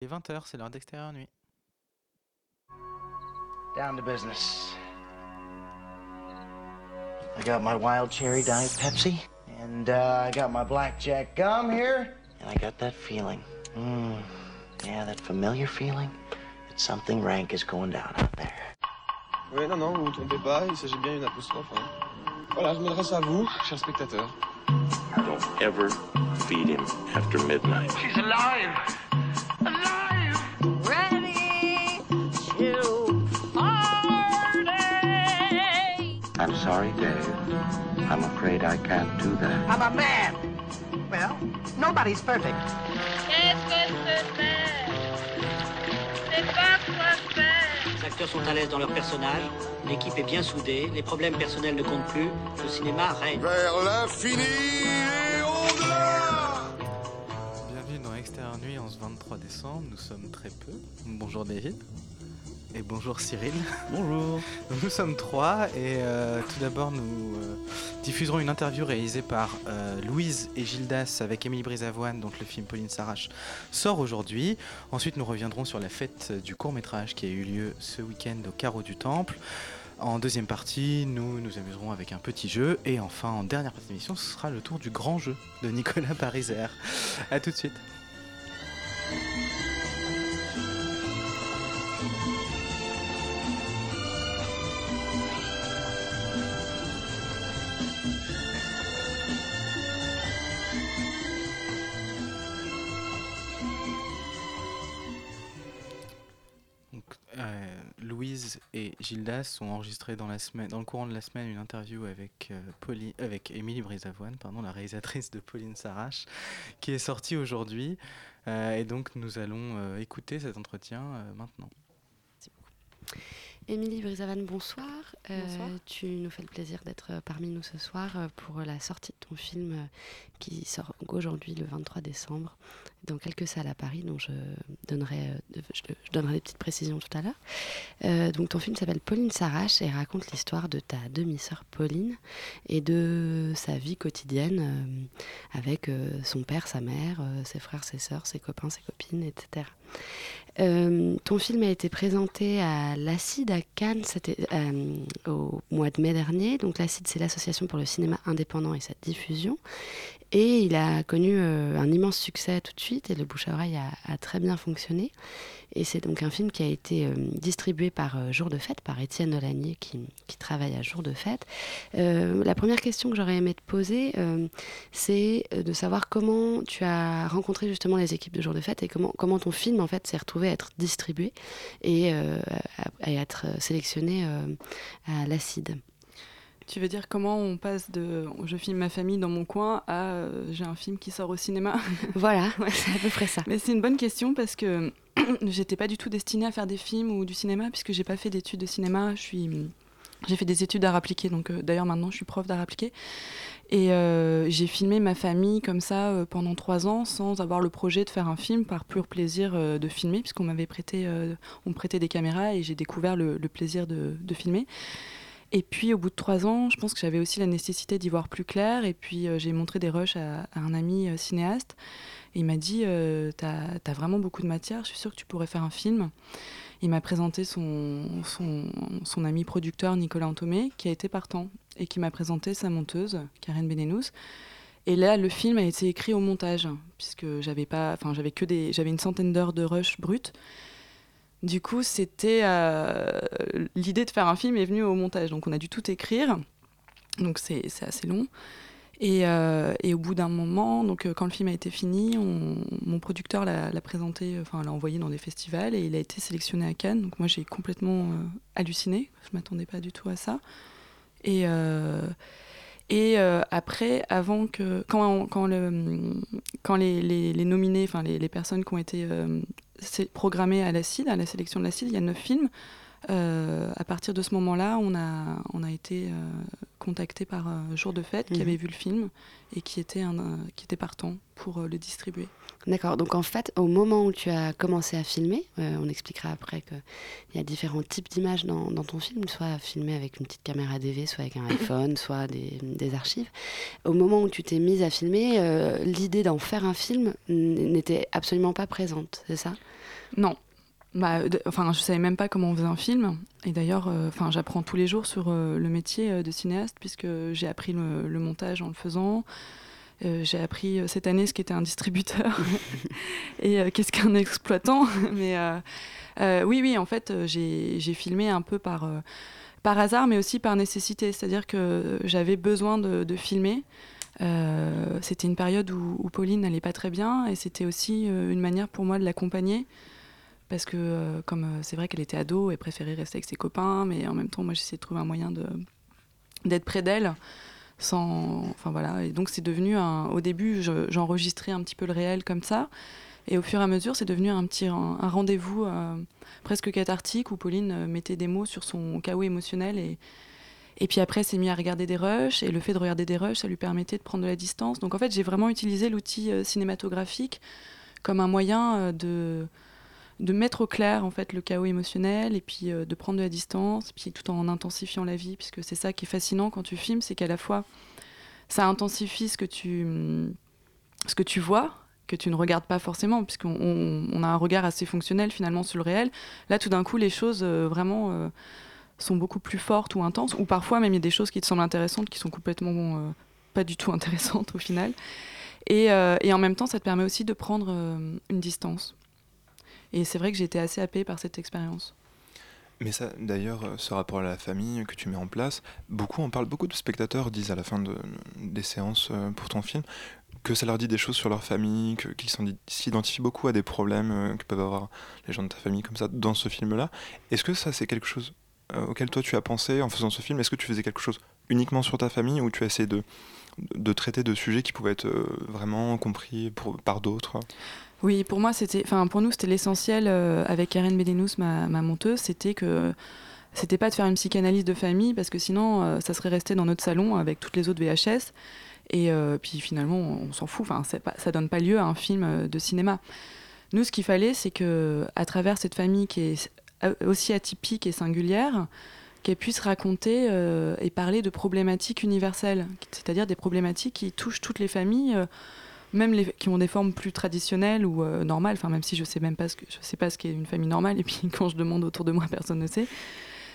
Il est 20h, c'est l'heure d'extérieur nuit. Down to business. I got my wild cherry diet Pepsi, and uh, I got my blackjack gum here, and I got that feeling. Mm, yeah, that familiar feeling that something rank is going down out there. Oui, non, non, vous vous trompez pas, il s'agit bien d'une apostrophe. hein. Voilà, je m'adresse à vous, chers spectateurs. Don't ever feed him after midnight. She's alive! Sorry, Dave. I'm afraid I can't do that. I'm a man? Well, nobody's perfect. Qu'est-ce que c'est C'est pas quoi faire. Les acteurs sont à l'aise dans leur personnage, l'équipe est bien soudée, les problèmes personnels ne comptent plus, le cinéma règne. Vers l'infini et au-delà Bienvenue dans Extérieur Nuit en ce 23 décembre. Nous sommes très peu. Bonjour David. Et bonjour Cyril. Bonjour. Nous sommes trois et euh, tout d'abord nous euh, diffuserons une interview réalisée par euh, Louise et Gildas avec Émilie Brisavoine dont le film Pauline s'arrache sort aujourd'hui. Ensuite nous reviendrons sur la fête du court métrage qui a eu lieu ce week-end au Carreau du Temple. En deuxième partie, nous nous amuserons avec un petit jeu. Et enfin, en dernière partie de l'émission, ce sera le tour du grand jeu de Nicolas Pariser. A tout de suite. Louise et Gildas ont enregistré dans, la semaine, dans le courant de la semaine une interview avec, euh, Pauline- avec Émilie Brisavoine, pardon, la réalisatrice de Pauline Sarrache, qui est sortie aujourd'hui. Euh, et donc nous allons euh, écouter cet entretien euh, maintenant. Émilie Brisavane, bonsoir. Euh, Bonsoir. tu nous fais le plaisir d'être parmi nous ce soir pour la sortie de ton film qui sort aujourd'hui le 23 décembre dans quelques salles à Paris dont je donnerai, euh, je, des petites précisions tout à l'heure. Euh, donc ton film s'appelle Pauline s'arrache et raconte l'histoire de ta demi-sœur Pauline et de sa vie quotidienne euh, avec son père, sa mère, ses frères, ses sœurs, ses copains, ses copines, etc. Euh, ton film a été présenté à l'Acide à Cannes euh, au mois de mai dernier. Donc l'Acide, c'est l'association pour le cinéma indépendant et sa diffusion. Et il a connu euh, un immense succès tout de suite et le bouche à oreille a très bien fonctionné. Et c'est donc un film qui a été euh, distribué par euh, Jour de Fête, par Étienne Olanier qui, travaille à Jour de Fête. Euh, la première question que j'aurais aimé te poser, c'est de savoir comment tu as rencontré justement les équipes de Jour de Fête et comment, comment ton film en fait s'est retrouvé à être distribué et à, à être sélectionné à l'Acide. Tu veux dire comment on passe de je filme ma famille dans mon coin à euh, j'ai un film qui sort au cinéma Voilà, ouais, c'est à peu près ça. Mais c'est une bonne question parce que j'étais pas du tout destinée à faire des films ou du cinéma puisque j'ai pas fait d'études de cinéma. Je suis j'ai fait des études d'art appliqué, donc euh, d'ailleurs maintenant je suis prof d'art appliqué. Et euh, j'ai filmé ma famille comme ça euh, pendant trois ans sans avoir le projet de faire un film par pur plaisir de filmer, puisqu'on m'avait prêté, on me prêtait des caméras et j'ai découvert le, le plaisir de, de filmer. Et puis au bout de trois ans, je pense que j'avais aussi la nécessité d'y voir plus clair. Et puis euh, j'ai montré des rushs à, un ami euh, cinéaste. Il m'a dit euh, T'as as vraiment beaucoup de matière, je suis sûre que tu pourrais faire un film. Il m'a présenté son ami producteur Nicolas Antomé, qui a été partant, et qui m'a présenté sa monteuse, Karen Benenous. Et là, le film a été écrit au montage, puisque j'avais pas, enfin, j'avais que des, j'avais une centaine d'heures de rush brut. Du coup, c'était euh, l'idée de faire un film est venue au montage, donc on a dû tout écrire, donc c'est assez long. Et, euh, et au bout d'un moment, donc euh, quand le film a été fini, on- mon producteur l'a présenté, enfin l'a envoyé dans des festivals et il a été sélectionné à Cannes. Donc moi j'ai complètement halluciné, je m'attendais pas du tout à ça. Et, après, avant que quand, quand, le, quand les, nominés, enfin les personnes qui ont été sé- programmées à l'ACID, à la sélection de l'ACID, il y a neuf films. Euh, à partir de ce moment-là, on a, on a été euh, contacté par euh, Jour de Fête, qui Mhm. avait vu le film et qui était, un, euh, qui était partant pour le distribuer. D'accord, donc en fait, au moment où tu as commencé à filmer, on expliquera après qu'il y a différents types d'images dans, dans ton film, soit filmé avec une petite caméra DV, soit avec un iPhone, soit des, des archives. Au moment où tu t'es mise à filmer, l'idée d'en faire un film n'était absolument pas présente, c'est ça? Non. Bah, de- enfin, je savais même pas comment on faisait un film. Et d'ailleurs, euh, enfin, j'apprends tous les jours sur euh, le métier euh, de cinéaste, puisque j'ai appris le, le montage en le faisant. Euh, j'ai appris cette année ce qu'était un distributeur et qu'est-ce qu'un exploitant. Mais oui, oui, en fait, j'ai filmé un peu par, par hasard, mais aussi par nécessité. C'est-à-dire que j'avais besoin de, de filmer. Euh, c'était une période où, où Pauline n'allait pas très bien et c'était aussi une manière pour moi de l'accompagner parce que euh, comme euh, c'est vrai qu'elle était ado, elle préférait rester avec ses copains, mais en même temps, moi j'essayais de trouver un moyen d'être près d'elle sans enfin voilà. Et donc c'est devenu au début je- j'enregistrais un petit peu le réel comme ça. Et au fur et à mesure c'est devenu un petit un, rendez-vous euh, presque cathartique où Pauline mettait des mots sur son chaos émotionnel et puis après, s'est mis à regarder des rushs, et le fait de regarder des rushs, ça lui permettait de prendre de la distance. Donc en fait, j'ai vraiment utilisé l'outil cinématographique comme un moyen de, de mettre au clair en fait le chaos émotionnel, et puis euh, de prendre de la distance, puis tout en intensifiant la vie, puisque c'est ça qui est fascinant quand tu filmes, c'est qu'à la fois ça intensifie ce que tu, ce que tu vois, que tu ne regardes pas forcément, puisqu'on on, a un regard assez fonctionnel finalement sur le réel. Là, tout d'un coup, les choses euh, vraiment euh, sont beaucoup plus fortes ou intenses, ou parfois même il y a des choses qui te semblent intéressantes qui sont complètement pas du tout intéressantes au final. Et, et en même temps, ça te permet aussi de prendre une distance. Et c'est vrai que j'ai été assez happée par cette expérience. Mais ça, d'ailleurs, euh, ce rapport à la famille que tu mets en place, beaucoup en parlent, beaucoup de spectateurs disent à la fin de- des séances euh, pour ton film que ça leur dit des choses sur leur famille, qu'ils s'identifient beaucoup à des problèmes euh, que peuvent avoir les gens de ta famille comme ça dans ce film-là. Est-ce que ça, c'est quelque chose auquel toi tu as pensé en faisant ce film? Est-ce que tu faisais quelque chose uniquement sur ta famille ou tu as de, de traiter de sujets qui pouvaient être vraiment compris par d'autres? Oui, pour moi, c'était, enfin, pour nous, c'était l'essentiel euh, avec Karen Belenous, ma, monteuse, c'était que c'était pas de faire une psychanalyse de famille parce que sinon, euh, ça serait resté dans notre salon avec toutes les autres VHS. Et euh, puis finalement, on s'en fout. Enfin, ça donne pas lieu à un film de cinéma. Nous, ce qu'il fallait, c'est que à travers cette famille qui est aussi atypique et singulière, qu'elle puisse raconter et parler de problématiques universelles, c'est-à-dire des problématiques qui touchent toutes les familles. Même les qui ont des formes plus traditionnelles ou euh, normales, enfin même si je sais même pas ce que je sais pas ce qu'est une famille normale et puis quand je demande autour de moi personne ne sait.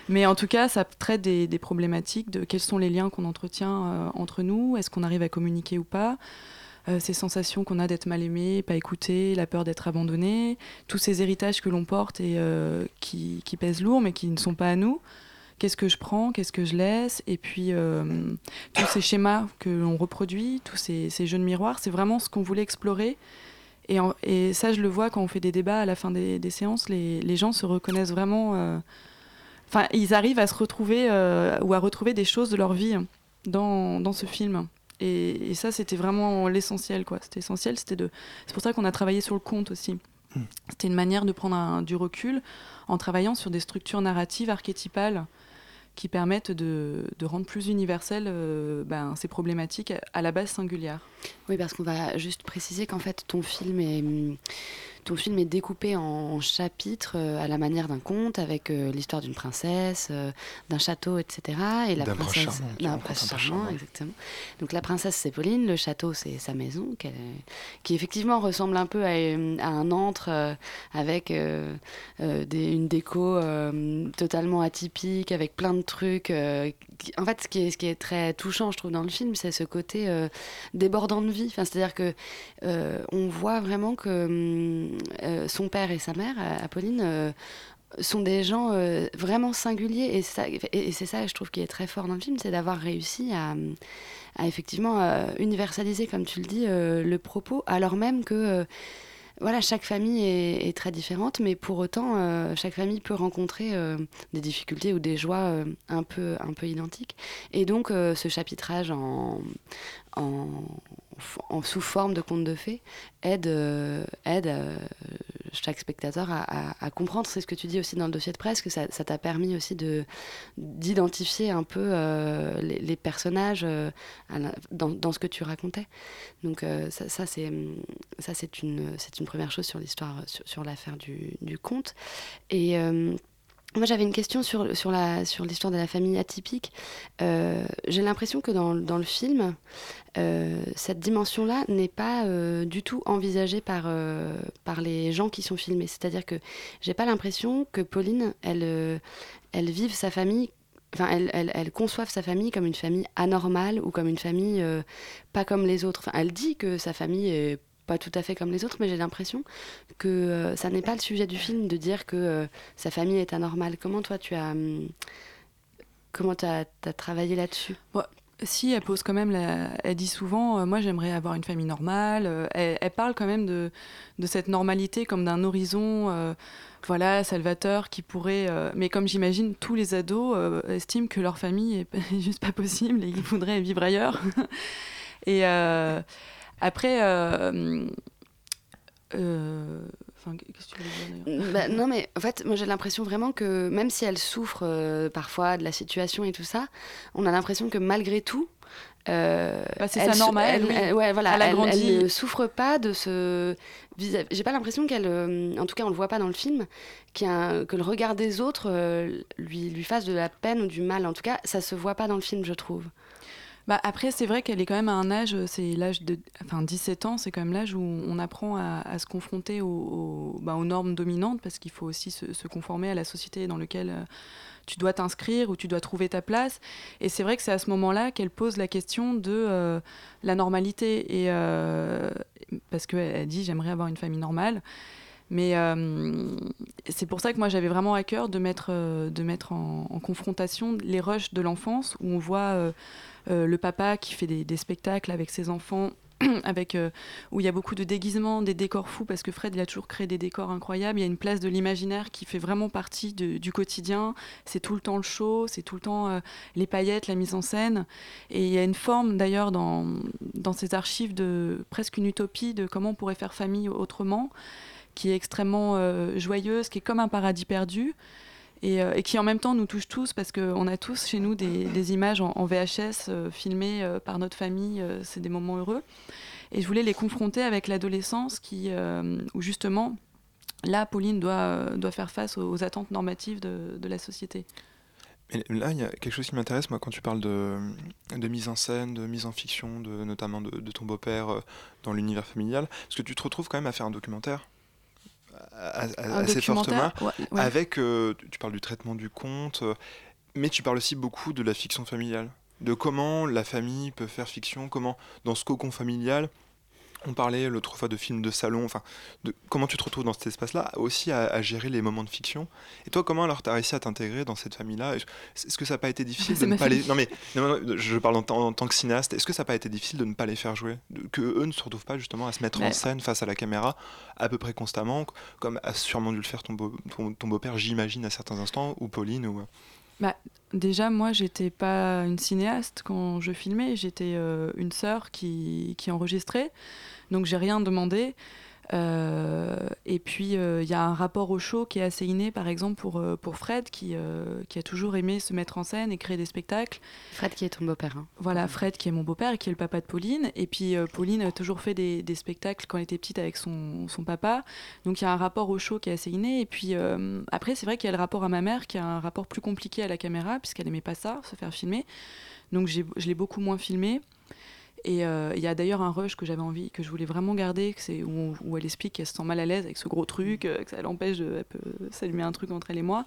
Mais en tout cas, ça traite des, problématiques de quels sont les liens qu'on entretient euh, entre nous, est-ce qu'on arrive à communiquer ou pas, euh, ces sensations qu'on a d'être mal aimé, pas écouté, la peur d'être abandonné, tous ces héritages que l'on porte et qui pèsent lourd mais qui ne sont pas à nous. Qu'est-ce que je prends, qu'est-ce que je laisse, et puis euh, tous ces schémas que l'on reproduit, tous ces, ces jeux de miroir, c'est vraiment ce qu'on voulait explorer. Et, en- et ça, je le vois quand on fait des débats à la fin des, des séances, les, les gens se reconnaissent vraiment. euh, Enfin, ils arrivent à se retrouver euh, ou à retrouver des choses de leur vie dans, dans ce film. Et, et ça, c'était vraiment l'essentiel, quoi. C'était essentiel. C'était de. C'est pour ça qu'on a travaillé sur le conte aussi. C'était une manière de prendre un- du recul en travaillant sur des structures narratives archétypales qui permettent de, rendre plus universelles euh, ben, ces problématiques à la base singulière. Oui, parce qu'on va juste préciser qu'en fait, ton film est, hum, ton film est découpé en chapitres euh, à la manière d'un conte, avec euh, l'histoire d'une princesse, euh, d'un château, etc. Et la D'un prince princesse, d'un prince charmant, exactement. Donc la princesse, c'est Pauline, le château, c'est sa maison, qui effectivement ressemble un peu à, à un antre euh, avec euh, euh, des- une déco totalement atypique, avec plein de trucs. qui- en fait, ce qui, est, ce qui est très touchant, je trouve, dans le film, c'est ce côté débordant de vie. Enfin, C'est-à-dire que on voit vraiment que hum, son père et sa mère, euh, Apolline, euh, sont des gens euh, vraiment singuliers. Et, c'est ça, je trouve, qui est très fort dans le film, c'est d'avoir réussi à, effectivement euh, universaliser, comme tu le dis, euh, le propos, alors même que euh, voilà, chaque famille est, très différente, mais pour autant, euh, chaque famille peut rencontrer euh, des difficultés ou des joies euh, un, peu, un peu identiques. Et donc, euh, ce chapitrage en, en- sous forme de conte de fées aide, euh, aide euh, chaque spectateur à, comprendre. C'est ce que tu dis aussi dans le dossier de presse, que ça t'a permis aussi de d'identifier un peu euh, les, personnages dans, dans ce que tu racontais. Donc ça, ça, c'est une une première chose sur l'histoire sur, l'affaire du, du conte. Et moi, j'avais une question sur, sur, la, sur l'histoire de la famille atypique. Euh, j'ai l'impression que dans, dans le film, euh, cette dimension-là n'est pas euh, du tout envisagée par, par les gens qui sont filmés. C'est-à-dire que j'ai pas l'impression que Pauline, elle, elle vive sa famille. Enfin, elle, elle, elle sa famille comme une famille anormale ou comme une famille pas comme les autres. Enfin, elle dit que sa famille est pas tout à fait comme les autres, mais j'ai l'impression que euh, ça n'est pas le sujet du film de dire que euh, sa famille est anormale. Comment toi tu as hum, comment as, travaillé là-dessus? Si, elle pose quand même, elle dit souvent, euh, moi j'aimerais avoir une famille normale. Elle, parle quand même de, de cette normalité comme d'un horizon, voilà, salvateur qui pourrait. mais comme j'imagine, tous les ados estiment que leur famille est juste pas possible et qu'ils voudraient vivre ailleurs. et après. euh, euh, enfin, qu'est-ce que tu voulais dire Bah, non, mais en fait, moi j'ai l'impression vraiment que même si elle souffre euh, parfois de la situation et tout ça, on a l'impression que malgré tout. euh, Bah, c'est sou- normale, elle- oui. elle- ouais, voilà, Elle a grandi. elle ne souffre pas de ce. J'ai pas l'impression qu'elle, euh, en tout cas, on le voit pas dans le film, un- que le regard des autres euh, lui lui fasse de la peine ou du mal. En tout cas, ça se voit pas dans le film, je trouve. Bah après, c'est vrai qu'elle est quand même à un âge, euh, c'est l'âge de. Enfin, 17 ans, c'est quand même l'âge où on apprend à, se confronter aux, bah, aux normes dominantes, parce qu'il faut aussi se, conformer à la société dans laquelle euh, tu dois t'inscrire, où tu dois trouver ta place. Et c'est vrai que c'est à ce moment-là qu'elle pose la question de euh, la normalité. Et, euh, parce qu'elle elle dit J'aimerais avoir une famille normale. Mais euh, c'est pour ça que moi j'avais vraiment à cœur de mettre, euh, de mettre en, confrontation les rushs de l'enfance où on voit euh, le papa qui fait des, spectacles avec ses enfants. Avec, où il y a beaucoup de déguisements, des décors fous, parce que Fred il a toujours créé des décors incroyables. Il y a une place de l'imaginaire qui fait vraiment partie du quotidien. C'est tout le temps le show, c'est tout le temps les paillettes, la mise en scène. Et il y a une forme d'ailleurs dans, dans ces archives de presque une utopie de comment on pourrait faire famille autrement qui est extrêmement euh, joyeuse, qui est comme un paradis perdu, et, euh, et qui en même temps nous touche tous, parce qu'on a tous chez nous des, images en, VHS euh, filmées par notre famille, c'est des moments heureux. Et je voulais les confronter avec l'adolescence, qui, où justement, là, Pauline doit, doit faire face aux, attentes normatives de, la société. Et là, il y a quelque chose qui m'intéresse, moi, quand tu parles de, mise en scène, de mise en fiction, de, notamment de, de ton beau-père dans l'univers familial, parce que tu te retrouves quand même à faire un documentaire assez fortement, ouais, ouais. avec, euh, tu parles du traitement du conte, mais tu parles aussi beaucoup de la fiction familiale, de comment la famille peut faire fiction, comment dans ce cocon familial, on parlait l'autre fois de films de salon, enfin, de comment tu te retrouves dans cet espace-là, aussi à, à gérer les moments de fiction. Et toi, comment alors tu as réussi à t'intégrer dans cette famille-là? Est-ce que ça n'a pas été difficile C'est de ne pas les... Non mais, non, non, je parle en, tant- en tant que cinéaste, est-ce que ça n'a pas été difficile de ne pas les faire jouer? Que eux ne se retrouvent pas justement à se mettre en scène face à la caméra à peu près constamment, comme a sûrement dû le faire ton, beau, ton, ton beau-père, j'imagine, à certains instants, ou Pauline, ou... Bah, déjà, moi, j'étais pas une cinéaste quand je filmais, j'étais euh, une sœur qui, qui enregistrait, donc j'ai rien demandé. Euh, et puis, euh, il y a un rapport au show qui est assez inné, par exemple, pour, euh, pour Fred, qui, qui a toujours aimé se mettre en scène et créer des spectacles. Fred qui est ton beau-père. hein. Voilà, Fred qui est mon beau-père et qui est le papa de Pauline. Et puis Pauline a toujours fait des, des spectacles quand elle était petite avec son, son papa. Donc il y a un rapport au show qui est assez inné. Et puis après, c'est vrai qu'il y a le rapport à ma mère qui a un rapport plus compliqué à la caméra puisqu'elle aimait pas ça, se faire filmer. Donc je l'ai beaucoup moins filmé. Et euh, il y a d'ailleurs un rush que j'avais envie, que je voulais vraiment garder, que c'est où, elle explique qu'elle se sent mal à l'aise avec ce gros truc, euh, que ça l'empêche de s'allumer un truc entre elle et moi.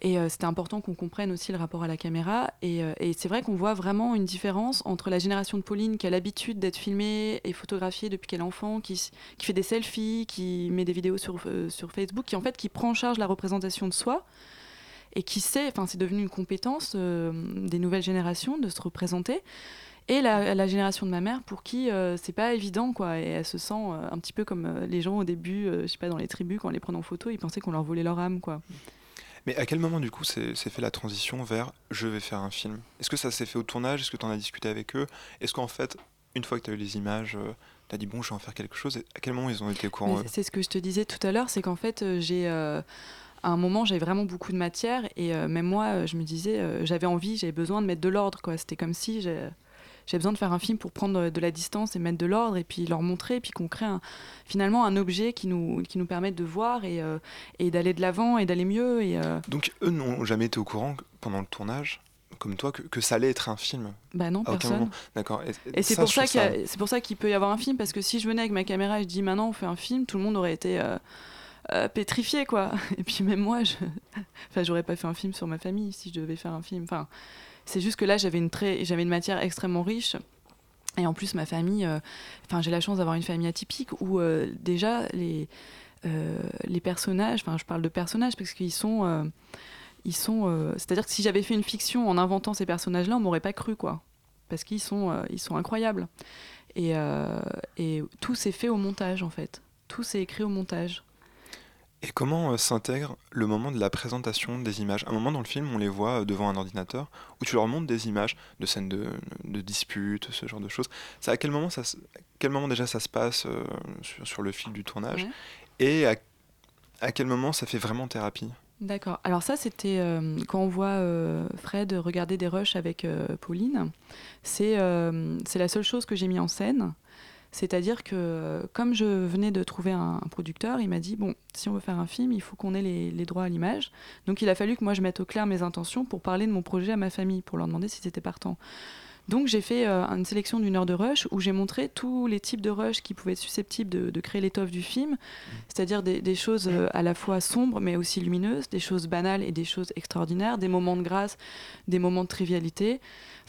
Et euh, c'était important qu'on comprenne aussi le rapport à la caméra. Et, euh, et c'est vrai qu'on voit vraiment une différence entre la génération de Pauline qui a l'habitude d'être filmée et photographiée depuis qu'elle est enfant, qui, fait des selfies, qui met des vidéos sur, euh, sur Facebook, qui en fait qui prend en charge la représentation de soi et qui sait, enfin c'est devenu une compétence des nouvelles générations de se représenter. Et la, la génération de ma mère pour qui euh, c'est pas évident quoi et elle se sent euh, un petit peu comme euh, les gens au début, euh, je sais pas dans les tribus quand on les prenait en photo, ils pensaient qu'on leur volait leur âme quoi. Mais à quel moment, du coup, s'est fait la transition vers je vais faire un film Est-ce que ça s'est fait au tournage? Est-ce que tu en as discuté avec eux? Est-ce qu'en fait, une fois que tu as eu les images, tu as dit bon, je vais en faire quelque chose. Et à quel moment ils ont été au courant C'est ce que je te disais tout à l'heure, c'est qu'en fait, j'ai. à un moment, j'avais vraiment beaucoup de matière et même moi, je me disais, j'avais envie, j'avais besoin de mettre de l'ordre. quoi. C'était comme si j'avais besoin de faire un film pour prendre de la distance et mettre de l'ordre et puis leur montrer, et puis qu'on crée un- finalement un objet qui nous, qui nous permette de voir et, euh, et d'aller de l'avant et d'aller mieux. Et, euh, Donc eux n'ont jamais été au courant pendant le tournage, comme toi, que, que ça allait être un film? bah non, personne. D'accord. Et c'est pour ça qu'il y a- c'est pour ça qu'il peut y avoir un film parce que si je venais avec ma caméra et je dis maintenant on fait un film, tout le monde aurait été euh, euh, pétrifié quoi. Et puis même moi, je, enfin j'aurais pas fait un film sur ma famille si je devais faire un film. Enfin, c'est juste que là j'avais une très, une matière extrêmement riche. Et en plus ma famille, euh, enfin j'ai la chance d'avoir une famille atypique où euh, déjà les euh, les personnages, enfin je parle de personnages parce qu'ils sont ils sont, c'est-à-dire que si j'avais fait une fiction en inventant ces personnages-là, on m'aurait pas cru quoi parce qu'ils sont, ils sont incroyables. Et, et tout s'est fait au montage, en fait. Tout s'est écrit au montage. Et comment euh, s'intègre le moment de la présentation des images? À un moment dans le film, on les voit euh, devant un ordinateur où tu leur montres des images de scènes de, de disputes, ce genre de choses. Ça, à quel moment, ça, se- à quel moment déjà ça se passe euh, sur, sur le fil du tournage? Ouais. Et à, à quel moment ça fait vraiment thérapie? D'accord. Alors ça, c'était euh, quand on voit euh, Fred regarder des rushs avec Pauline. C'est c'est la seule chose que j'ai mis en scène. C'est-à-dire que euh, comme je venais de trouver un, un producteur, il m'a dit, bon, si on veut faire un film, il faut qu'on ait les, les droits à l'image. Donc il a fallu que moi je mette au clair mes intentions pour parler de mon projet à ma famille, pour leur demander s'ils étaient partants. Donc j'ai fait euh, une sélection d'une heure de rush où j'ai montré tous les types de rush qui pouvaient être susceptibles de, de créer l'étoffe du film, c'est-à-dire des, des choses euh, à la fois sombres mais aussi lumineuses, des choses banales et des choses extraordinaires, des moments de grâce, des moments de trivialité.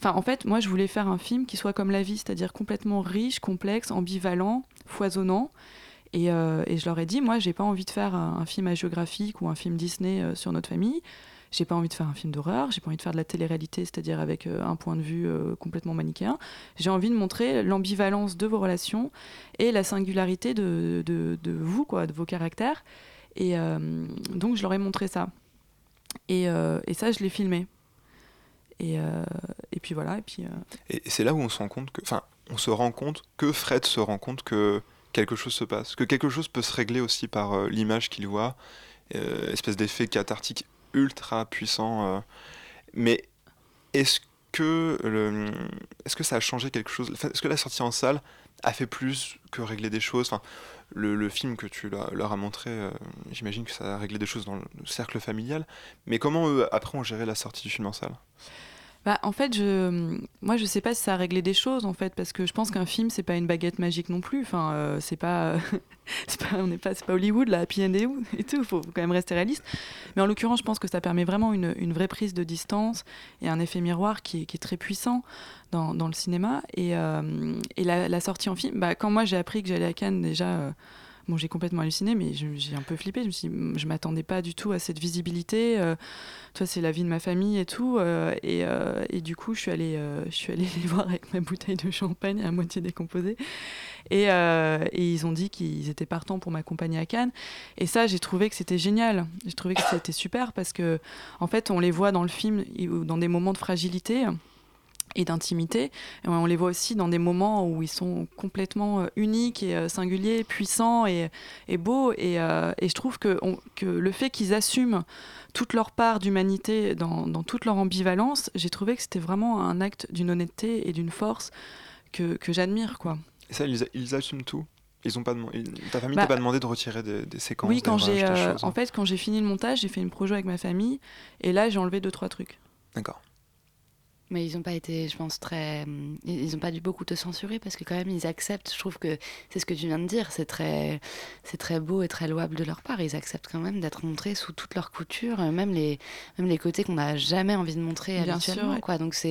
Enfin en fait moi je voulais faire un film qui soit comme la vie, c'est-à-dire complètement riche, complexe, ambivalent, foisonnant. Et, euh, et je leur ai dit, moi, j'ai pas envie de faire un, un film hagiographique ou un film Disney euh, sur notre famille. J'ai pas envie de faire un film d'horreur. J'ai pas envie de faire de la télé-réalité, c'est-à-dire avec euh, un point de vue complètement manichéen. J'ai envie de montrer l'ambivalence de vos relations et la singularité de, de, vous, quoi, de vos caractères. Et donc, je leur ai montré ça. Et, et ça, je l'ai filmé. Et, et puis voilà. Et puis. euh, Et, c'est là où on se rend compte que, enfin, on se rend compte que Fred se rend compte que quelque chose se passe, que quelque chose peut se régler aussi par euh, l'image qu'il voit, euh, espèce d'effet cathartique ultra puissant. mais est-ce que le, est-ce que ça a changé quelque chose? Est-ce que la sortie en salle a fait plus que régler des choses? Enfin, le, film que tu leur, as montré, j'imagine que ça a réglé des choses dans le cercle familial. Mais comment eux après ont géré la sortie du film en salle? Bah, en fait, je, moi, je sais pas si ça a réglé des choses, en fait, parce que je pense qu'un film, c'est pas une baguette magique non plus. Enfin, euh, c'est pas, c'est pas, on n'est pas, c'est pas Hollywood, là, Happy Ending et tout. Faut, faut quand même rester réaliste. Mais en l'occurrence, je pense que ça permet vraiment une, une vraie prise de distance et un effet miroir qui est, qui est très puissant dans, dans le cinéma. Et, euh, et la, la sortie en film, bah, quand moi j'ai appris que j'allais à Cannes, déjà. euh, Bon, j'ai complètement halluciné, mais j'ai un peu flippé. Je me je m'attendais pas du tout à cette visibilité. Euh, toi, c'est la vie de ma famille et tout. euh, et, euh, et du coup, je suis allée, euh, je suis allée les voir avec ma bouteille de champagne à moitié décomposée. Et, et ils ont dit qu'ils étaient partants pour m'accompagner à Cannes. Et ça, j'ai trouvé que c'était génial. J'ai trouvé que c'était super parce que, en fait, on les voit dans le film dans des moments de fragilité et d'intimité. On les voit aussi dans des moments où ils sont complètement euh, uniques et euh, singuliers, puissants et, et beaux. Et, euh, et je trouve que, on- que le fait qu'ils assument toute leur part d'humanité dans, dans toute leur ambivalence, j'ai trouvé que c'était vraiment un acte d'une honnêteté et d'une force que, que j'admire. quoi. Et ça, ils, ils assument tout? Ils ont pas ils- ta famille Bah, t'a pas demandé de retirer des, des séquences Oui, quand j'ai, euh, choses en fait, quand j'ai fini le montage, j'ai fait une projo avec ma famille, et là, j'ai enlevé deux trois trucs. D'accord. Mais ils n'ont pas été, je pense, très. Ils n'ont pas dû beaucoup te censurer parce que, quand même, ils acceptent. Je trouve que c'est ce que tu viens de dire. C'est très, c'est très beau et très louable de leur part. Ils acceptent quand même d'être montrés sous toutes leurs coutures, euh, même les, même les côtés qu'on n'a jamais envie de montrer Bien habituellement. sûr, ouais. quoi. Donc, c'est.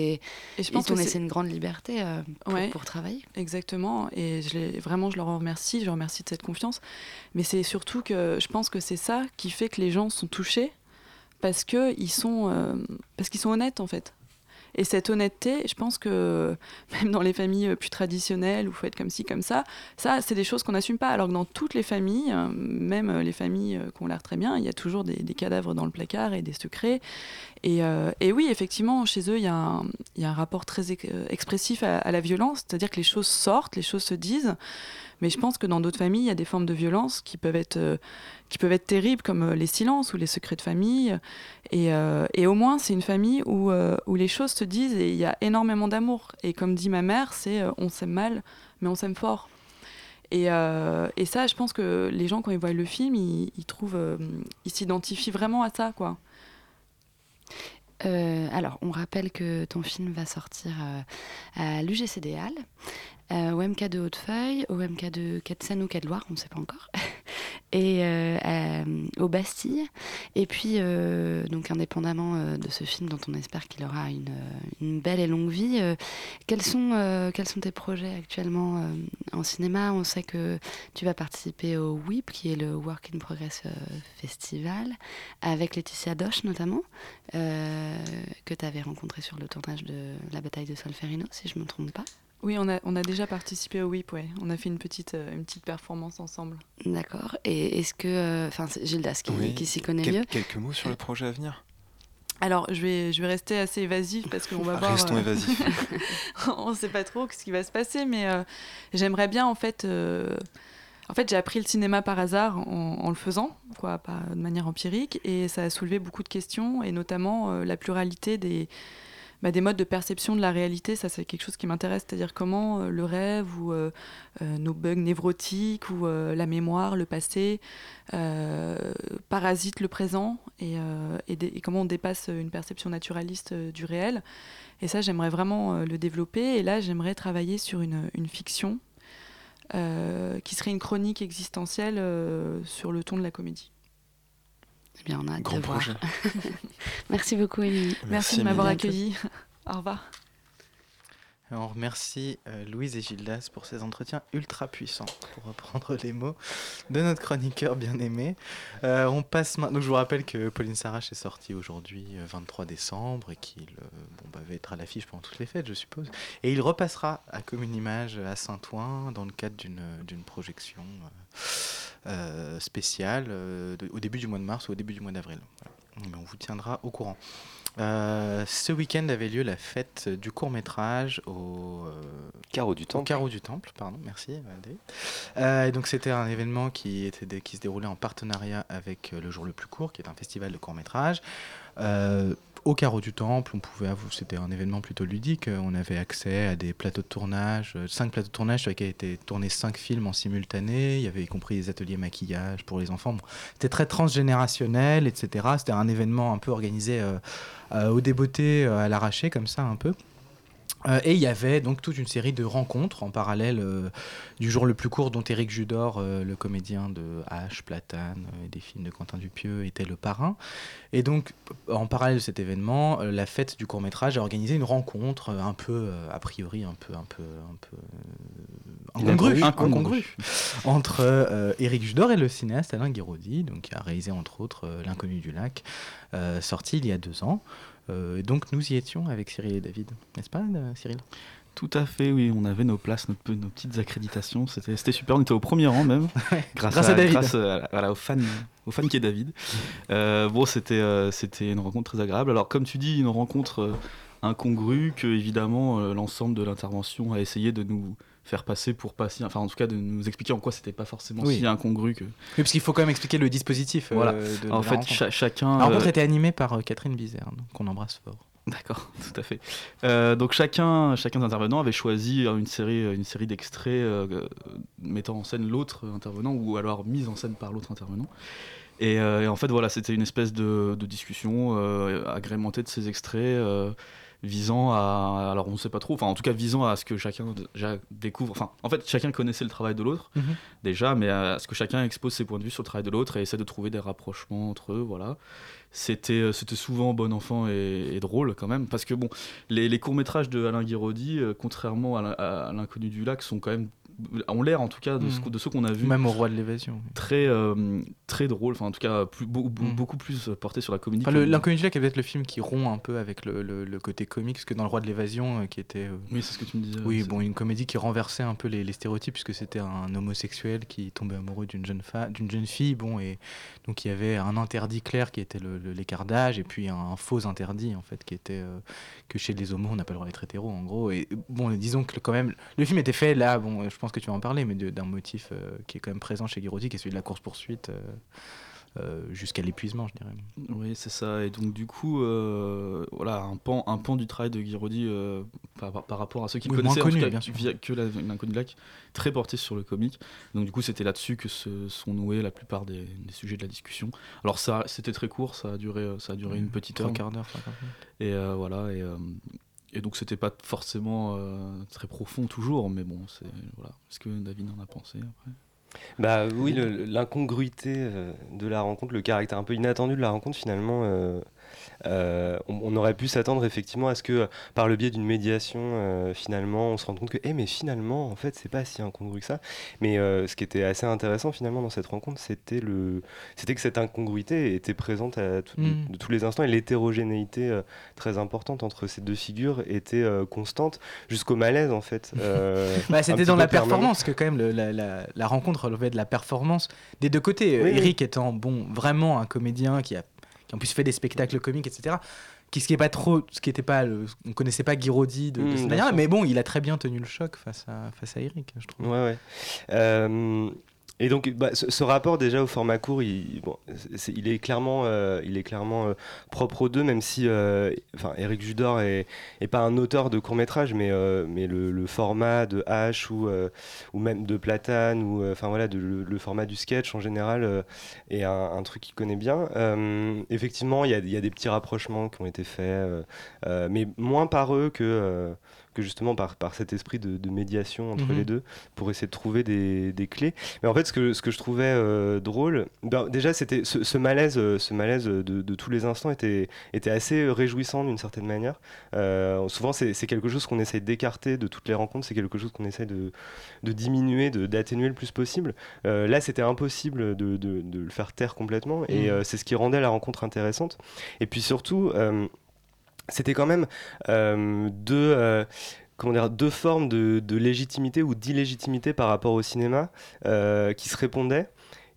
Et je Ils pense que laissé une grande liberté euh, pour, Ouais. pour travailler. Exactement, et je vraiment je leur remercie, je leur remercie de cette confiance. Mais c'est surtout que je pense que c'est ça qui fait que les gens sont touchés parce que ils sont, euh, parce qu'ils sont honnêtes en fait. Et cette honnêteté, je pense que même dans les familles euh, plus traditionnelles où il faut être comme ci, comme ça, ça, c'est des choses qu'on n'assume pas. Alors que dans toutes les familles, euh, même euh, les familles qui ont l'air très bien, il y a toujours des, cadavres dans le placard et des secrets. Et, oui, effectivement, chez eux, il y, a un- rapport très ex- expressif à la violence, c'est-à-dire que les choses sortent, les choses se disent. Mais je pense que dans d'autres familles, il y a des formes de violence qui peuvent être, euh, qui peuvent être terribles, comme euh, les silences ou les secrets de famille. Et, euh, et au moins, c'est une famille où, où les choses se disent et il y a énormément d'amour. Et comme dit ma mère, c'est on s'aime mal, mais on s'aime fort. Et, et ça, je pense que les gens, quand ils voient le film, ils, ils s'identifient vraiment à ça, quoi. Alors, on rappelle que ton film va sortir à l'UGC Halles, euh, au MK de Hautefeuille, au MK de Seine ou Quai de Loire, on ne sait pas encore, et euh, à- au Bastille. Et puis, euh, donc indépendamment euh, de ce film dont on espère qu'il aura une, euh, belle et longue vie, euh, quels, sont, euh, quels sont tes projets actuellement euh, en cinéma? On sait que tu vas participer au WIP, qui est le Work in Progress euh, Festival, avec Laetitia Doche notamment, euh, que tu avais rencontré sur le tournage de La bataille de Solferino, si je ne me trompe pas. Oui, on a, on a déjà participé au WIP, ouais. On a fait une petite, euh, une petite performance ensemble. D'accord. Et est-ce que. euh, Enfin, c'est Gildas qui, Oui. qui s'y connaît Quel- mieux. Quelques mots sur le projet à venir? Alors, je vais, je vais rester assez évasif parce qu'on va voir. Restons euh, évasifs. on ne sait pas trop ce qui va se passer, mais euh, j'aimerais bien en fait. euh, En fait, j'ai appris le cinéma par hasard en, en le faisant, quoi, pas de manière empirique, et ça a soulevé beaucoup de questions, et notamment euh, la pluralité des, bah, des modes de perception de la réalité. Ça, c'est quelque chose qui m'intéresse, c'est-à-dire comment euh, le rêve ou euh, euh, nos bugs névrotiques ou la mémoire, le passé, parasitent le présent, et, comment on dépasse une perception naturaliste du réel. Et ça, j'aimerais vraiment le développer. Et là, j'aimerais travailler sur une, fiction qui serait une chronique existentielle sur le ton de la comédie. Eh bien, on a hâte Grand de voir. projet. Merci beaucoup, Émilie. Merci, de m'avoir accueilli. Au revoir. On remercie euh, Louise et Gildas pour ces entretiens ultra puissants, pour reprendre les mots de notre chroniqueur bien aimé. Euh, on passe maintenant. Donc, je vous rappelle que Pauline Sarrache est sortie aujourd'hui, euh, 23 décembre, et qu'il euh, bon, bah, va être à l'affiche pendant toutes les fêtes, je suppose. Et il repassera à Commune Image à Saint-Ouen dans le cadre d'une d'une projection euh, spéciale euh, de- au début du mois de mars ou au début du mois d'avril. Voilà. On vous tiendra au courant. Euh, ce week-end avait lieu la fête du court métrage au euh, Carreau du au Temple. Carreau du Temple, pardon, merci David. Euh, et donc c'était un événement qui, était qui se déroulait en partenariat avec Le Jour le plus court, qui est un festival de court métrage. Au Carreau du Temple, on pouvait c'était un événement plutôt ludique. euh, On avait accès à des plateaux de tournage, euh, cinq plateaux de tournage sur lesquels étaient tournés cinq films en simultané. Il y avait y compris des ateliers maquillage pour les enfants. C'était très transgénérationnel, etc. C'était un événement un peu organisé euh, au débeauté, à l'arraché, comme ça un peu. Euh, et il y avait donc toute une série de rencontres en parallèle euh, du jour le plus court dont Éric Judor, euh, le comédien de H, Platane et des films de Quentin Dupieux, était le parrain. Et donc en parallèle de cet événement, la fête du court métrage a organisé une rencontre un peu, a priori un peu, un peu, un peu incongrue, Incongru. incongrue, entre Éric Judor et le cinéaste Alain Guiraudy, donc qui a réalisé entre autres L'inconnu du lac, sorti il y a deux ans. Euh, donc nous y étions avec Cyril et David, n'est-ce pas euh, Cyril? Tout à fait, oui, on avait nos places, nos, pe- nos petites accréditations, c'était super, on était au premier rang même, grâce, Grâce à David. grâce à- voilà, au, fan, au fan qui est David. Euh, bon, c'était euh, c'était une rencontre très agréable. Alors, comme tu dis, une rencontre euh, incongrue que, évidemment, euh, l'ensemble de l'intervention a essayé de nous faire passer pour pas si. Enfin, en tout cas, de nous expliquer en quoi c'était pas forcément Oui. si incongru que. Oui, parce qu'il faut quand même expliquer le dispositif. euh, Voilà. de- de En fait, rencontre. cha- chacun, La rencontre euh, était animée par euh, Catherine Bizère, donc qu'on embrasse fort. D'accord, tout à fait. Euh, donc chacun, chacun des intervenants avait choisi une série, une série d'extraits euh, euh, mettant en scène l'autre intervenant ou alors mise en scène par l'autre intervenant. Et, euh, et en fait, voilà, c'était une espèce de, de discussion euh, agrémentée de ces extraits euh, visant à, alors on ne sait pas trop, enfin en tout cas visant à ce que chacun découvre, enfin en fait chacun connaissait le travail de l'autre Mhm. déjà, mais à ce que chacun expose ses points de vue sur le travail de l'autre et essaie de trouver des rapprochements entre eux, voilà. C'était euh, c'était souvent bon enfant et, et drôle quand même, parce que bon, les, les courts-métrages de Alain Guiraudy, euh, contrairement à l'in- à, à L'inconnu du lac, sont quand même ont l'air en tout cas de, ce, Mm. de ceux qu'on a vus Même au roi de l'évasion. très euh, très drôle enfin en tout cas plus, Mm. beaucoup plus porté sur la comédie Enfin, L'inconnu du lac est peut-être le film qui rompt un peu avec le, le- le côté comique, parce que dans Le Roi de l'évasion, euh, qui était. euh, oui c'est ce que tu me disais oui, bon, une comédie qui renversait un peu les, les stéréotypes, puisque c'était un homosexuel qui tombait amoureux d'une jeune, d'une jeune fille, bon, et donc il y avait un interdit clair qui était l'écart d'âge, et puis un, un faux interdit, en fait, qui était que chez les homos, on n'a pas le droit d'être hétéro, en gros. Et bon, disons que quand même, le film était fait là, bon, je pense que tu vas en parler, mais d'un motif euh, qui est quand même présent chez Guiraudy, qui est celui de la course-poursuite. euh, euh, jusqu'à l'épuisement, je dirais. Oui, c'est ça. Et donc, du coup, euh, voilà, un pan, un pan du travail de Guiraudy euh, par, rapport à ceux qui Oui, connaissaient, en connu, cas, bien sûr. via- que l'inconnu lac, très porté sur le comique. Donc, du coup, c'était là-dessus que se sont noués la plupart des, des sujets de la discussion. Alors, ça, c'était très court, ça a duré, ça a duré une petite heure. trois quarts d'heure. Et voilà. Et, et donc, c'était pas forcément euh, très profond toujours, mais bon, c'est voilà. Est-ce que David en a pensé après? Bah oui, l'incongruité euh, de la rencontre, le caractère un peu inattendu de la rencontre, finalement, euh, on, on aurait pu s'attendre effectivement à ce que, euh, par le biais d'une médiation, euh, finalement, on se rende compte que, eh, mais finalement, en fait, c'est pas si incongru que ça. Mais euh, ce qui était assez intéressant finalement dans cette rencontre, c'était le, c'était que cette incongruité était présente à tout- de- Mm. de, tous les instants et l'hétérogénéité euh, très importante entre ces deux figures était euh, constante jusqu'au malaise en fait. euh, Bah, c'était dans la permanent. performance que quand même le- la, la- la rencontre relevait de la performance des deux côtés. Oui, oui. Eric étant bon vraiment un comédien qui a qui en plus fait des spectacles comiques etc. Qui, ce qui est pas trop, ce qui était pas, le- on connaissait pas Guiraudy de, de Mm, cette manière, mais bon, il a très bien tenu le choc face à face à Eric, je trouve. Ouais, ouais. Euh, et donc, bah, ce, rapport déjà au format court, il, est clairement, euh, il est clairement euh, propre aux deux, même si, euh, Eric Judor est, pas un auteur de court métrage, mais, euh, le, format de H ou, euh, même de Platane ou, euh, voilà, le, format du sketch en général euh, est un, truc qu'il connaît bien. Euh, effectivement, il y a, des petits rapprochements qui ont été faits, euh, euh, mais moins par eux que euh, que justement par, par cet esprit de, de médiation entre Mhm. les deux pour essayer de trouver des, des clés. Mais en fait, ce que, ce que je trouvais euh, drôle, ben, déjà, c'était ce, ce malaise, euh, ce malaise de, de tous les instants était, était assez réjouissant d'une certaine manière. Euh, souvent, c'est quelque chose qu'on essaye d'écarter de toutes les rencontres, c'est quelque chose qu'on essaye de, de diminuer, de- d'atténuer le plus possible. Euh, là, c'était impossible de, de- le faire taire complètement, et Mhm. euh, c'est ce qui rendait la rencontre intéressante. Et puis surtout, euh, c'était quand même euh, deux, euh, deux formes de, de légitimité ou d'illégitimité par rapport au cinéma euh, qui se répondaient.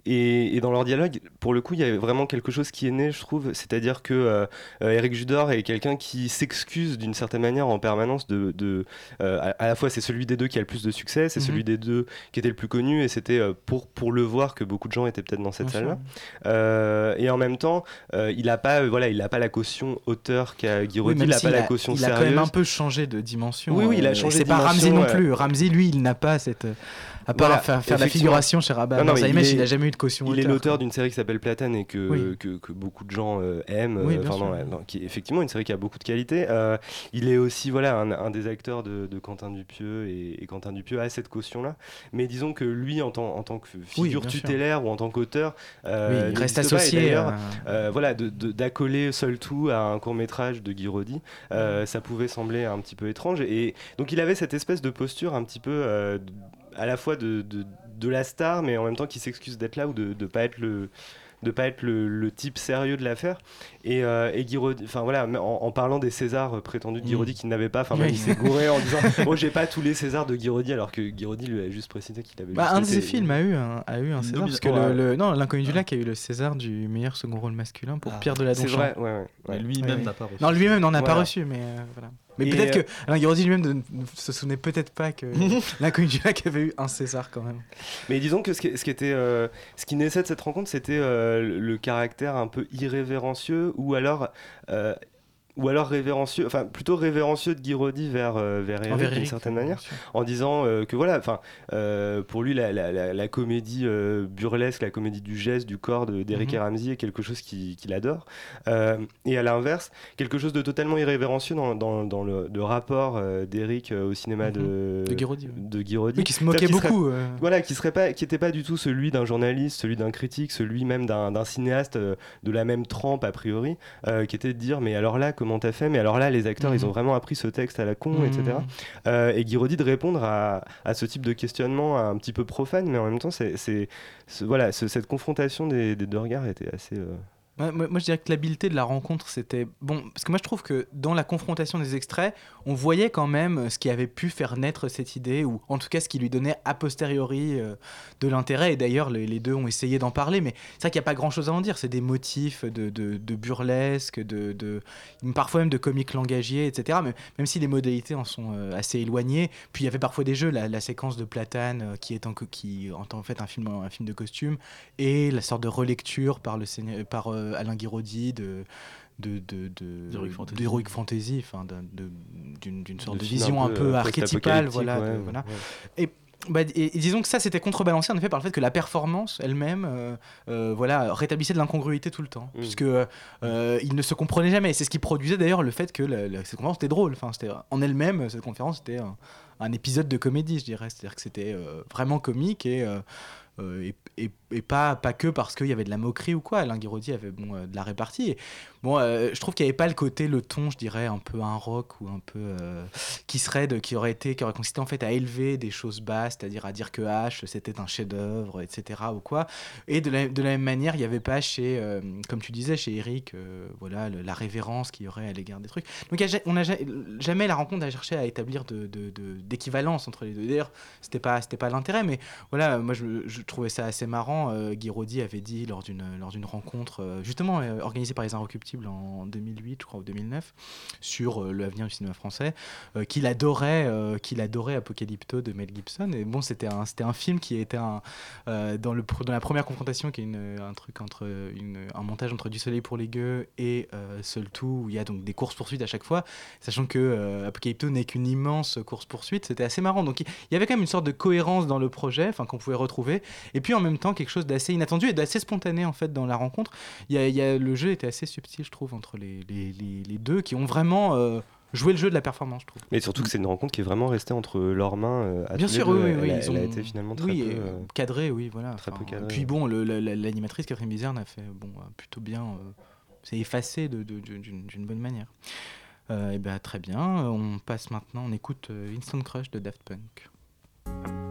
Et, et dans leur dialogue, pour le coup, il y avait vraiment quelque chose qui est né, je trouve. C'est-à-dire que euh, euh, Eric Judor est quelqu'un qui s'excuse d'une certaine manière en permanence de. de euh, à, à la fois, c'est celui des deux qui a le plus de succès, c'est Mhm. celui des deux qui était le plus connu, et c'était euh, pour, pour le voir que beaucoup de gens étaient peut-être dans cette salle-là. et en même temps, il n'a pas, voilà, il a pas la caution auteur qu'a Oui, Guiraudy, même il n'a pas la a- caution il a quand même un peu changé de dimension. Oui, oui, il a changé C'est de pas Ramsey dimension, non plus. Ramsey, lui, il n'a pas cette. À part Voilà, faire, la figuration chez Rabat Non, non, il il n'a jamais eu de caution Il est auteur, l'auteur d'une série qui s'appelle Platane et que, Oui. que, que beaucoup de gens euh, aiment. Oui, euh, bien enfin, sûr. non, non, qui est effectivement une série qui a beaucoup de qualité. Euh, il est aussi voilà, un, un des acteurs de, de Quentin Dupieux et, et Quentin Dupieux a cette caution-là. Mais disons que lui, en tant, en tant que figure sûr. tutélaire ou en tant qu'auteur, il reste associé, euh, voilà, d'accoler seul tout à un court métrage de Guiraudy, euh, ça pouvait sembler un petit peu étrange. Et donc il avait cette espèce de posture un petit peu à la fois de, de, de la star, mais en même temps qui s'excuse d'être là ou de ne pas être le de pas être le, le type sérieux de l'affaire et, euh, et Guiraudy enfin voilà en, en parlant des Césars euh, prétendus de Guiraudy qu'il n'avait pas enfin Oui. il s'est gouré en disant oh j'ai pas tous les Césars de Guiraudy alors que Guiraudy lui a juste précisé qu'il avait Bah, juste un de ses films a eu un, a eu un César. Parce que le, non, L'Inconnu du Lac a eu le César du meilleur second rôle masculin pour Ah, Pierre de la c'est vrai, ouais, ouais, lui-même n'a pas reçu. Non, lui-même n'en a pas reçu, mais euh, voilà. Mais peut-être euh, que Alain lui-même ne, se souvenait peut-être pas que L'Inconnu du Lac avait eu un César quand même. Mais disons que ce qui, ce qui était, euh, ce qui naissait de cette rencontre, c'était euh, le- le caractère un peu irrévérencieux ou alors. Ou alors révérencieux, enfin plutôt révérencieux de Guiraudy vers, euh, vers Eric Envers d'une Eric, certaine manière, en disant euh, que voilà, enfin euh, pour lui la, la- la- la comédie burlesque, la comédie du geste, du corps de- d'Eric Mhm. et Ramsey est quelque chose qui- qu'il adore. Euh, et à l'inverse, quelque chose de totalement irrévérencieux dans, dans- dans le, le rapport d'Eric au cinéma de, De Guiraudy, de Guiraudy. Oui, qui se moquait beaucoup, serait- voilà, qui serait pas, qui était pas du tout celui d'un journaliste, celui d'un critique, celui même d'un cinéaste de la même trempe a priori, qui était de dire mais alors là comment comment t'as fait, mais alors là, les acteurs, ils ont Mhm. vraiment appris ce texte à la con, Mhm. etc. Euh, et Guy Roddy de répondre à, à ce type de questionnement un petit peu profane, mais en même temps, c'est, c'est- ce- voilà, ce- cette confrontation des, des deux regards était assez. euh, Moi, je dirais que l'habileté de la rencontre, c'était bon. Parce que moi, je trouve que dans la confrontation des extraits, on voyait quand même euh, ce qui avait pu faire naître cette idée, ou en tout cas ce qui lui donnait a posteriori euh, de l'intérêt. Et d'ailleurs, les, deux ont essayé d'en parler, mais c'est vrai qu'il n'y a pas grand chose à en dire. C'est des motifs de, de, burlesque, de, de, parfois même de comique langagier, etc. Mais, même si les modalités en sont euh, assez éloignées. Puis il y avait parfois des jeux, la, séquence de Platane, qui est en, qui, en, fait un film, un film de costume, et la sorte de relecture par, le, par euh, Alain Guiraudy de de de de D'Heroic Fantasy. enfin d'une sorte de vision un un peu, euh, archétypale voilà de- ouais, voilà ouais. et bah, et- et disons que ça c'était contrebalancé en effet par le fait que la performance elle-même euh, euh, voilà rétablissait de l'incongruité tout le temps Mm. puisque euh, il ne se comprenait jamais c'est ce qui produisait d'ailleurs le fait que la- la- cette conférence était drôle enfin c'était en elle-même cette conférence était un, un épisode de comédie je dirais c'est-à-dire que c'était euh, vraiment comique et et, et- et pas, pas que parce qu'il y avait de la moquerie ou quoi. Alain Guiraudy avait bon, euh, de la répartie. Bon, euh, je trouve qu'il n'y avait pas le côté, le ton, je dirais, un peu un rock ou un peu. euh, qui serait, de, qui aurait été, qui aurait consisté en fait à élever des choses basses, c'est-à-dire à dire que H c'était un chef-d'œuvre, etc. ou quoi. Et de la, de la même manière, il n'y avait pas chez, comme tu disais, chez Eric, voilà, la révérence qu'il y aurait à l'égard des trucs. Donc a on n'a ja- jamais la rencontre à chercher à établir de, de- de- d'équivalence entre les deux. D'ailleurs, c'était pas, pas l'intérêt, mais voilà, moi je, je trouvais ça assez marrant. Euh, Guy Roddy avait dit lors d'une, lors d'une rencontre, euh, justement euh, organisée par les Inrecuptibles en 2008, je crois, ou 2009, sur euh, l'avenir du cinéma français, euh, qu'il adorait, euh, qu'il adorait Apocalypto de Mel Gibson. Et bon, c'était un, c'était un film qui était un, euh, dans, le, dans la première confrontation, qui est une- un truc entre une, un montage entre Du Soleil pour les gueux et euh, Seul Tout, où il y a donc des courses poursuites à chaque fois, sachant que euh, Apocalypto n'est qu'une immense course poursuite. C'était assez marrant. Donc il il y avait quand même une sorte de cohérence dans le projet, enfin qu'on pouvait retrouver, et puis en même temps quelque chose d'assez inattendu et d'assez spontané en fait dans la rencontre. Il y a, il y a- le jeu était assez subtil, je trouve, entre les, les, les- les deux qui ont vraiment euh, joué le jeu de la performance, je trouve. Mais surtout que c'est une rencontre qui est vraiment restée entre leurs mains. euh, à Bien sûr, deux. oui, oui, Elle, oui, a, ils elle a été finalement très oui, peu. euh, euh, cadré, oui, voilà. Très peu Puis bon, l'animatrice Catherine Bizerne a fait bon, euh, plutôt bien. c'est effacé d'une bonne manière. et ben très bien. On passe maintenant, on écoute Instant Crush de Daft Punk.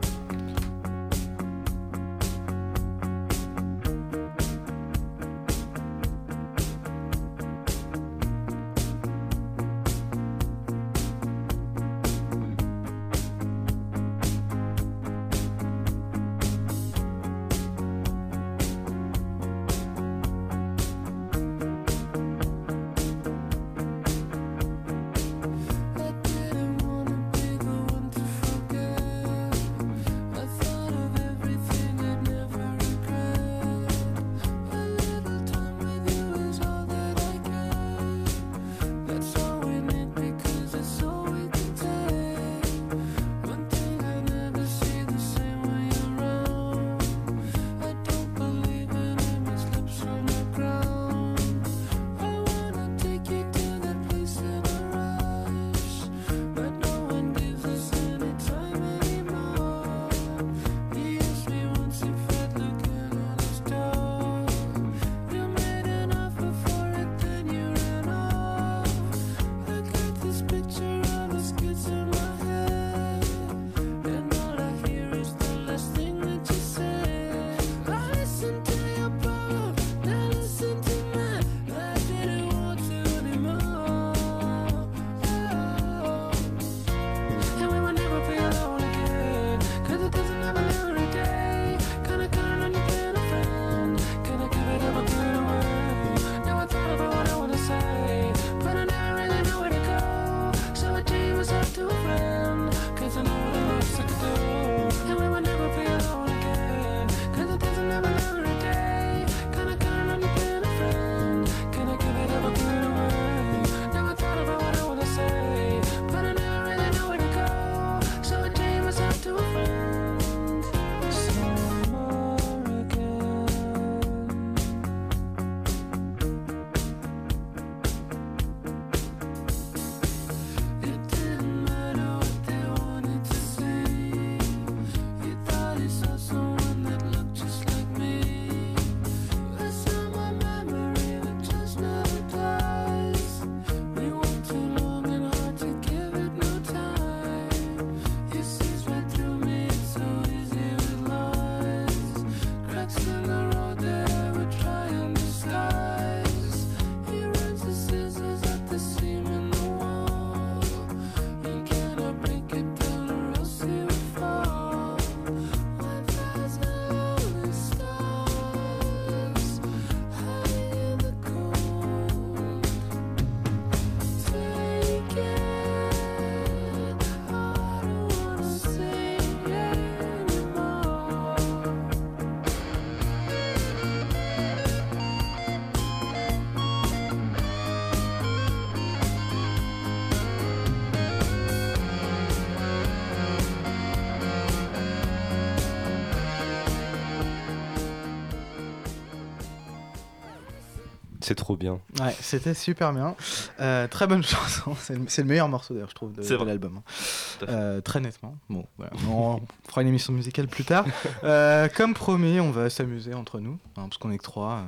C'est trop bien. Ouais, c'était super bien. Euh, très bonne chanson. C'est le, meilleur morceau d'ailleurs, je trouve, de, l'album. hein. Euh, très nettement. Bon, voilà. on fera une émission musicale plus tard. Euh, comme promis, on va s'amuser entre nous, hein, parce qu'on est que trois.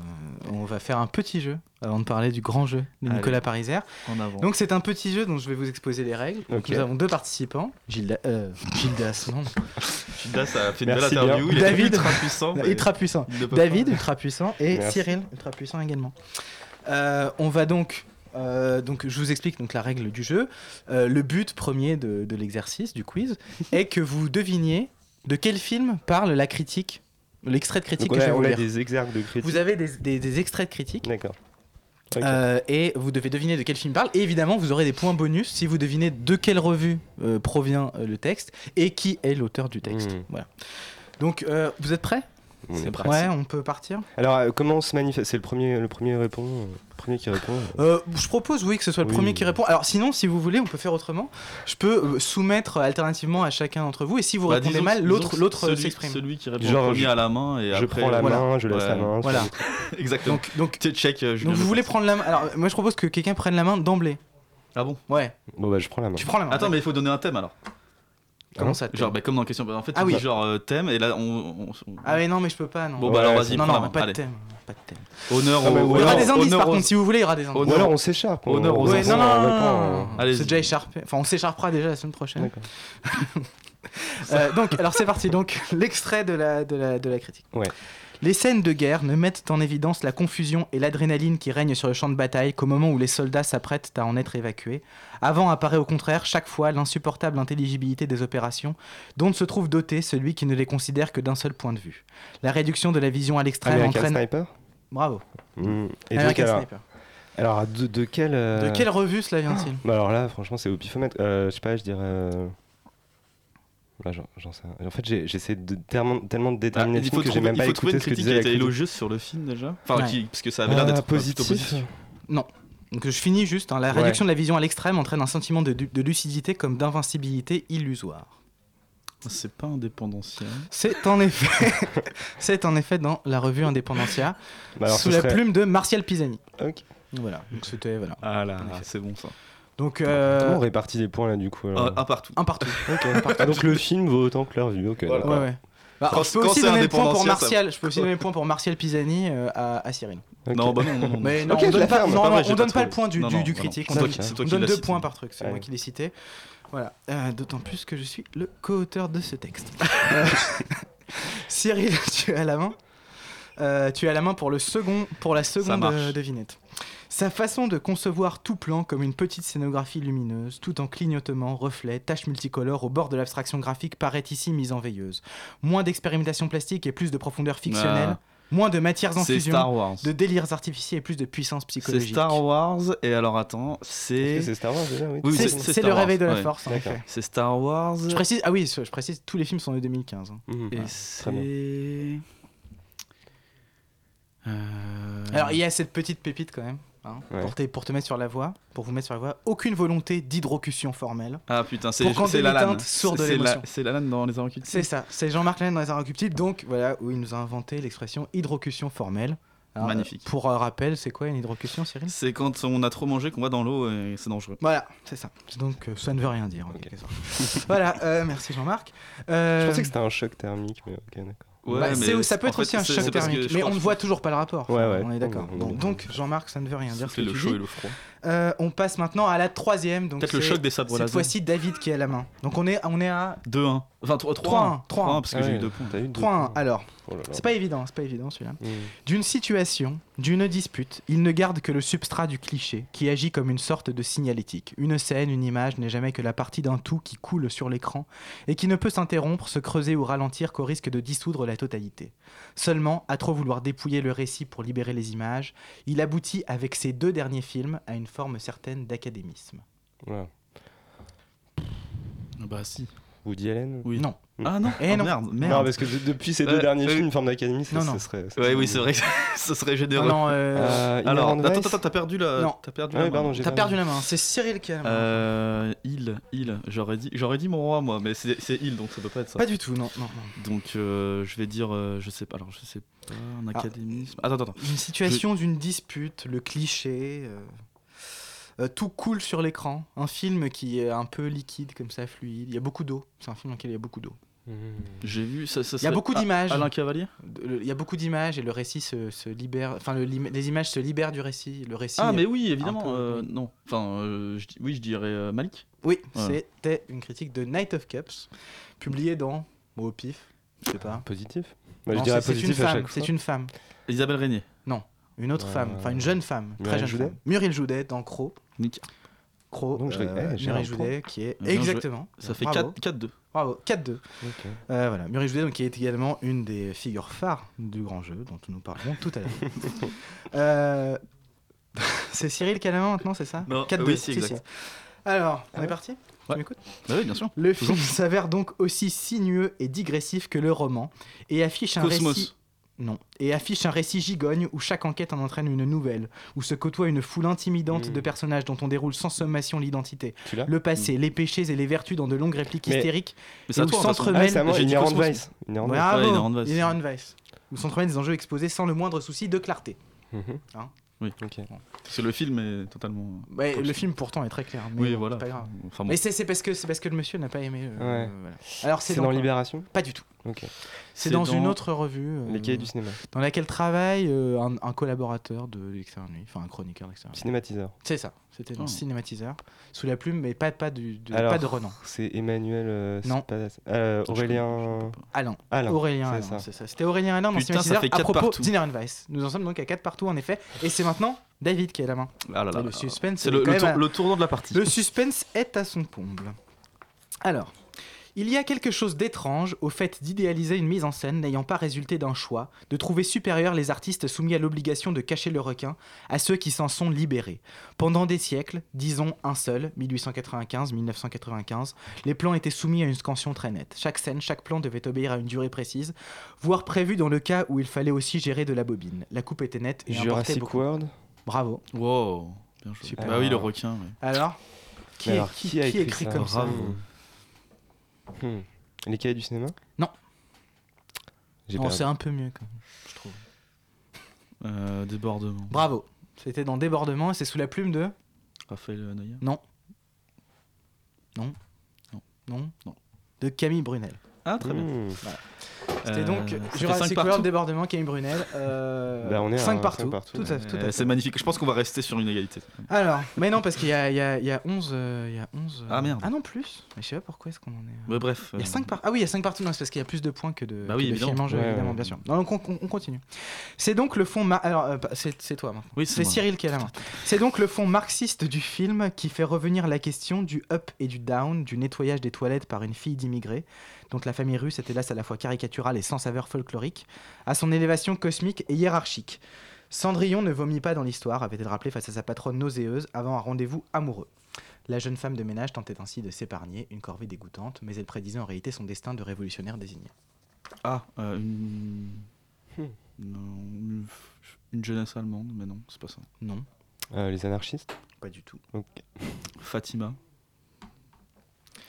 On va faire un petit jeu avant de parler du grand jeu de Allez. Nicolas Pariser. En avant. Donc c'est un petit jeu dont je vais vous exposer les règles. Donc. Nous avons deux participants. Gilda, euh, Gildas, non. Gildas a fait une belle interview. Il David. ultra puissant. Ultra puissant. David, pas. ultra puissant, et Merci. Cyril, ultra puissant également. Euh, on va donc, euh, donc, je vous explique donc la règle du jeu. Euh, le but premier de, de l'exercice, du quiz, est que vous deviniez de quel film parle la critique, l'extrait de critique Donc que je vais vous lire. des exergues de critique. Vous avez des, des- des extraits de critique. D'accord. Euh, et vous devez deviner de quel film parle. Et évidemment, vous aurez des points bonus si vous devinez de quelle revue euh, provient euh, le texte et qui est l'auteur du texte. Hmm. Voilà. Donc, vous êtes prêts? On c'est est pratique. Ouais, on peut partir. Alors, euh, comment on se manifeste? C'est le premier, le premier répond, euh, le premier qui répond. Euh, je propose, oui, que ce soit le Oui. premier qui répond. Alors, sinon, si vous voulez, on peut faire autrement. Je peux euh, soumettre alternativement à chacun d'entre vous, et si vous Bah, répondez disons- mal, l'autre, l'autre s'exprime. Celui qui répond Genre, premier je- à la main et je après. prends la voilà. main, je laisse Ouais. la main. Voilà. Exactement. Donc, donc, Tu check. euh, Julien donc vous voulez prendre la main. Alors, moi, je propose que quelqu'un prenne la main d'emblée. Ah bon? Ouais, Bon bah je prends la main. tu prends la main. Attends, mais il faut donner un thème alors. Comment Hein ça Genre, bah, comme dans la question. En fait, Ah oui. genre euh, thème et là on. on- on- Ah, mais non, mais je peux pas, non. Bon, Ouais, bah alors ouais, vas-y, non, non, pas de thème. Pas de thème. Honneur au. ou Il y aura alors- des indices, honneur par aux- contre, si vous voulez, il y aura des indices. Ou Honneur alors on s'écharpe. on- honneur aux on- Ouais, on- non, non, on non, non, non. C'est déjà écharpé. Enfin, on s'écharpera déjà la semaine prochaine. D'accord. Euh, donc, alors c'est parti. Donc, l'extrait de la, de, la, de la critique. Ouais. Les scènes de guerre ne mettent en évidence la confusion et l'adrénaline qui règnent sur le champ de bataille qu'au moment où les soldats s'apprêtent à en être évacués. Avant apparaît au contraire chaque fois l'insupportable intelligibilité des opérations, dont se trouve doté celui qui ne les considère que d'un seul point de vue. La réduction de la vision à l'extrême American entraîne. Sniper? Bravo. Hmm. Et American alors, Sniper. alors de, de quel euh, De quelle revue cela vient-il? Bah alors là franchement c'est au pifomètre. Euh, je sais pas je dirais. Euh, Là, j'en- sais rien. En fait, j'ai- j'essaie de tellement, tellement de Ah, déterminer le il film faut que j'ai trouver, même il pas faut trouver écouté une ce que critique disait qui la était critique. élogieuse sur le film déjà. Enfin, Ouais. qui- parce que ça avait l'air Ah, d'être plutôt positif. positif. Non. Donc je finis juste. hein. La Ouais. réduction de la vision à l'extrême entraîne un sentiment de, de lucidité comme d'invincibilité illusoire. C'est pas indépendantien. C'est en effet, c'est en effet dans la revue Independencia, Bah alors, sous la serait- plume de Martial Pisani. Ok. Voilà. Donc c'était voilà. Ah là, c'est bon ça. Donc Comment euh, on répartit les points là du coup alors Un, un partout. un partout. Ah, donc le film vaut autant que leur vue. Ok. Voilà. d'accord. Ouais ouais. Bah, Quand- je peux aussi donner le point pour Martial. Je peux aussi donner le point pour Martial Pisani euh, à, à Cyril. Non, bah non, non, non. Mais non, on je donne pas, non, vrai, on donne pas pas le point du, Non, du, non, du non, critique. On donne, on deux cité. points par truc. C'est moi qui l'ai cité. Voilà. Euh, D'autant plus que je suis le co-auteur de ce texte. Cyril, tu as la main. Euh, tu as la main pour le second, pour la seconde devinette. Sa façon de concevoir tout plan comme une petite scénographie lumineuse, tout en clignotements, reflets, taches multicolores au bord de l'abstraction graphique paraît ici mise en veilleuse. Moins d'expérimentation plastique et plus de profondeur fictionnelle. Ah. Moins de matières en C'est fusion, Star Wars. de délires artificiels et plus de puissance C'est psychologique. Star Wars et alors attends, c'est c'est Star Wars déjà oui. Oui, C'est c'est- c'est le réveil de la ouais. force, en D'accord. effet. c'est Star Wars. Je précise, ah oui, je précise, tous les films sont de 2015. hein. Mhm. Et Ah, c'est. Euh, Alors il y a cette petite pépite quand même, hein, Ouais. pour, te, pour te mettre sur la voie, pour vous mettre sur la voie. Aucune volonté d'hydrocution formelle. Ah putain, c'est Pour quand c'est de la-. C'est Lalanne dans les Inrecuptibles. C'est ça, c'est Jean-Marc Laine dans les Inrecuptibles, donc voilà, où il nous a inventé l'expression hydrocution formelle. Alors, Magnifique. euh, Pour un rappel, c'est quoi une hydrocution, Cyril? C'est quand on a trop mangé qu'on va dans l'eau et c'est dangereux. Voilà, c'est ça. Donc euh, ça ne veut rien dire. en quelque sorte. voilà, euh, merci Jean-Marc. Euh, Je pensais que c'était un choc thermique, mais ok, d'accord. Ouais, bah, mais ça peut être fait, aussi un choc thermique, mais on ne voit toujours pas le rapport. Ouais, ouais. On est d'accord. Bon, donc Jean-Marc, ça ne veut rien dire ce que le tu chaud dis. et le froid. Euh, on passe maintenant à la troisième. donc Peut-être le choc des sabres Cette fois-ci, David qui est à la main. Donc on est, on est à 2-1. Enfin 3-1. 3-1, 3-1. parce que Ah j'ai eu 2 points. T'as eu deux 3-1. points. Alors, Oh c'est pas évident, c'est pas évident celui-là. Mhm. D'une situation, d'une dispute, il ne garde que le substrat du cliché, qui agit comme une sorte de signalétique. Une scène, une image n'est jamais que la partie d'un tout qui coule sur l'écran et qui ne peut s'interrompre, se creuser ou ralentir qu'au risque de dissoudre la totalité. Seulement, à trop vouloir dépouiller le récit pour libérer les images, il aboutit avec ses deux derniers films à une forme certaine d'académisme. Voilà. Bah si. Woody Allen? Oui. Non. Ah non, Eh ah, non. merde, merde. Non, parce que de- depuis ces deux Ouais, derniers ouais. films, Forme d'Académie, ça, Non, ça non. serait. ça Ouais, serait- oui, c'est vrai que ce serait généreux. Non, non, euh, Euh, Alors, attends, Vice attends, t'as perdu la. Non. T'as perdu la main. pardon, j'ai T'as perdu la main, c'est Cyril qui a la main. Euh, il, il, j'aurais dit, j'aurais dit mon roi moi, mais c'est c'est il donc ça peut pas être ça. Pas du tout, non, non, non. Donc euh, je vais dire, euh, je sais pas, alors je sais pas, un Ah. académisme. Attends, attends, attends. Une situation d'une dispute, le cliché. euh, euh, tout coule sur l'écran. Un film qui est un peu liquide, comme ça, fluide. Il y a beaucoup d'eau. C'est un film dans lequel il y a beaucoup d'eau. J'ai vu, ça, ça Il y a beaucoup d'images. Alain Cavalier Il y a beaucoup d'images et le récit se, se libère. Enfin, le les images se libèrent du récit. Le récit. Ah mais oui, évidemment, peu- euh, non. Enfin, euh, je oui, je dirais euh, Malik. Oui, c'était une critique de Night of Cups, publiée dans. Bon, au pif, je sais pas. Positif Bah, Non, Je dirais positif une femme. C'est une femme. Isabelle Régnier. Non, une autre Euh, femme. Enfin, une jeune femme. Très Muriel jeune Joudet femme. Muriel Joudet dans Croc. Nick. Croc. Donc, je euh, eh, un Joudet qui est. Bien joué. Exactement. Ça fait Bravo. 4 4-2. Bravo, 4-2. Ok. Euh, voilà, Muriel Joudet, donc, qui est également une des figures phares du grand jeu dont nous parlerons tout à l'heure. Euh, c'est Cyril qui a la main maintenant, c'est ça Non, 4-2. oui, si, exact. Alors, on Ah est ouais parti Tu Ouais. m'écoutes Bah oui, bien sûr. Le Toujours. film s'avère donc aussi sinueux et digressif que le roman et affiche un Cosmos. récit. Non. Et affiche un récit gigogne où chaque enquête en entraîne une nouvelle, où se côtoie une foule intimidante Mm. de personnages dont on déroule sans sommation l'identité, le passé, les péchés et les vertus dans de longues répliques Mais- hystériques, Mais et où s'entremêlent Ah. Vice. Bravo, Inherent. Où s'entremêlent des enjeux exposés sans le moindre souci de clarté. Hein Oui. Ok. Parce que le film est totalement. Ouais, le film pourtant est très clair. Mais Oui, bon, voilà. c'est pas grave. Enfin bon. Mais c'est c'est parce que c'est parce que le monsieur n'a pas aimé. euh, Ouais. voilà. Alors c'est dans Libération? Pas du tout. Ok. C'est dans, dans une autre revue. euh, Les cahiers du cinéma. Dans laquelle travaille euh, un, un collaborateur de l'extérieur nuit, enfin un chroniqueur de l'extérieur nuit. Cinématiseur. C'est ça. C'était dans Oh. cinématiseur sous la plume, mais pas pas du de, Alors, pas de Renan. C'est Emmanuel. euh, Non. Spadas- euh, Aurélien. pas. Alain. Alain. Aurélien c'est ça. C'était Aurélien Alain dans Putain, ça cinématiseur fait à quatre propos partout. d'Inherent Vice. Nous en sommes donc à 4 partout en effet, et c'est maintenant David qui a la main. Ah là là. Et le suspense C'est le, le, tour- à- le tournant de la partie. Le suspense est à son comble. Alors, il y a quelque chose d'étrange au fait d'idéaliser une mise en scène n'ayant pas résulté d'un choix, de trouver supérieurs les artistes soumis à l'obligation de cacher le requin à ceux qui s'en sont libérés. Pendant des siècles, disons un seul, 1895-1995, les plans étaient soumis à une scansion très nette. Chaque scène, chaque plan devait obéir à une durée précise, voire prévue dans le cas où il fallait aussi gérer de la bobine. La coupe était nette et importait Jurassic beaucoup. World. Bravo. Wow. Bien joué. Super. Bah oui, le requin. Alors, qui, Mais est- alors, qui- qui a qui écrit ça comme ça Bravo. Hmm. Les cahiers du cinéma? Non. J'ai Non, c'est un peu mieux quand même, je trouve. Euh, débordement. Bravo. C'était dans Débordement et c'est sous la plume de Raphaël. Non. Non. Non. Non. De Camille Brunel. Ah, très bien. Hmm. C'était Euh, donc Jurassic World. Débordement Camille Brunel. Euh, Bah, on est à 5 cinq partout. partout, Tout à, ouais. tout à fait. c'est magnifique. Je pense qu'on va rester sur une égalité. Alors, mais non, parce qu'il y a, il y, a, il y a 11. euh, il y a 11 euh, Ah, merde. Ah non, plus. Mais je sais pas pourquoi est-ce qu'on en est. euh, Ouais, bref. Il y a euh, 5 par... Ah oui, il y a 5 partout, non, c'est parce qu'il y a plus de points que de, Bah oui, que de évidemment. films en jeu, Ouais, évidemment, ouais. bien sûr. Non, donc on, on- on continue. C'est donc le fond. mar- Alors, euh, c'est c'est toi maintenant. Oui, C'est. Cyril qui a la main. C'est donc le fond marxiste du film qui fait revenir la question du up et du down, du nettoyage des toilettes par une fille d'immigrés, dont la famille russe est hélas à la fois caricaturale et sans saveur folklorique, à son élévation cosmique et hiérarchique. Cendrillon ne vomit pas dans l'histoire, avait-elle rappelé face à sa patronne nauséeuse avant un rendez-vous amoureux. La jeune femme de ménage tentait ainsi de s'épargner une corvée dégoûtante, mais elle prédisait en réalité son destin de révolutionnaire désigné. Ah, euh, une... Hmm. Non, une... une jeunesse allemande, mais non, c'est pas ça. Non, Euh, les anarchistes? Pas du tout. Ok. Fatima.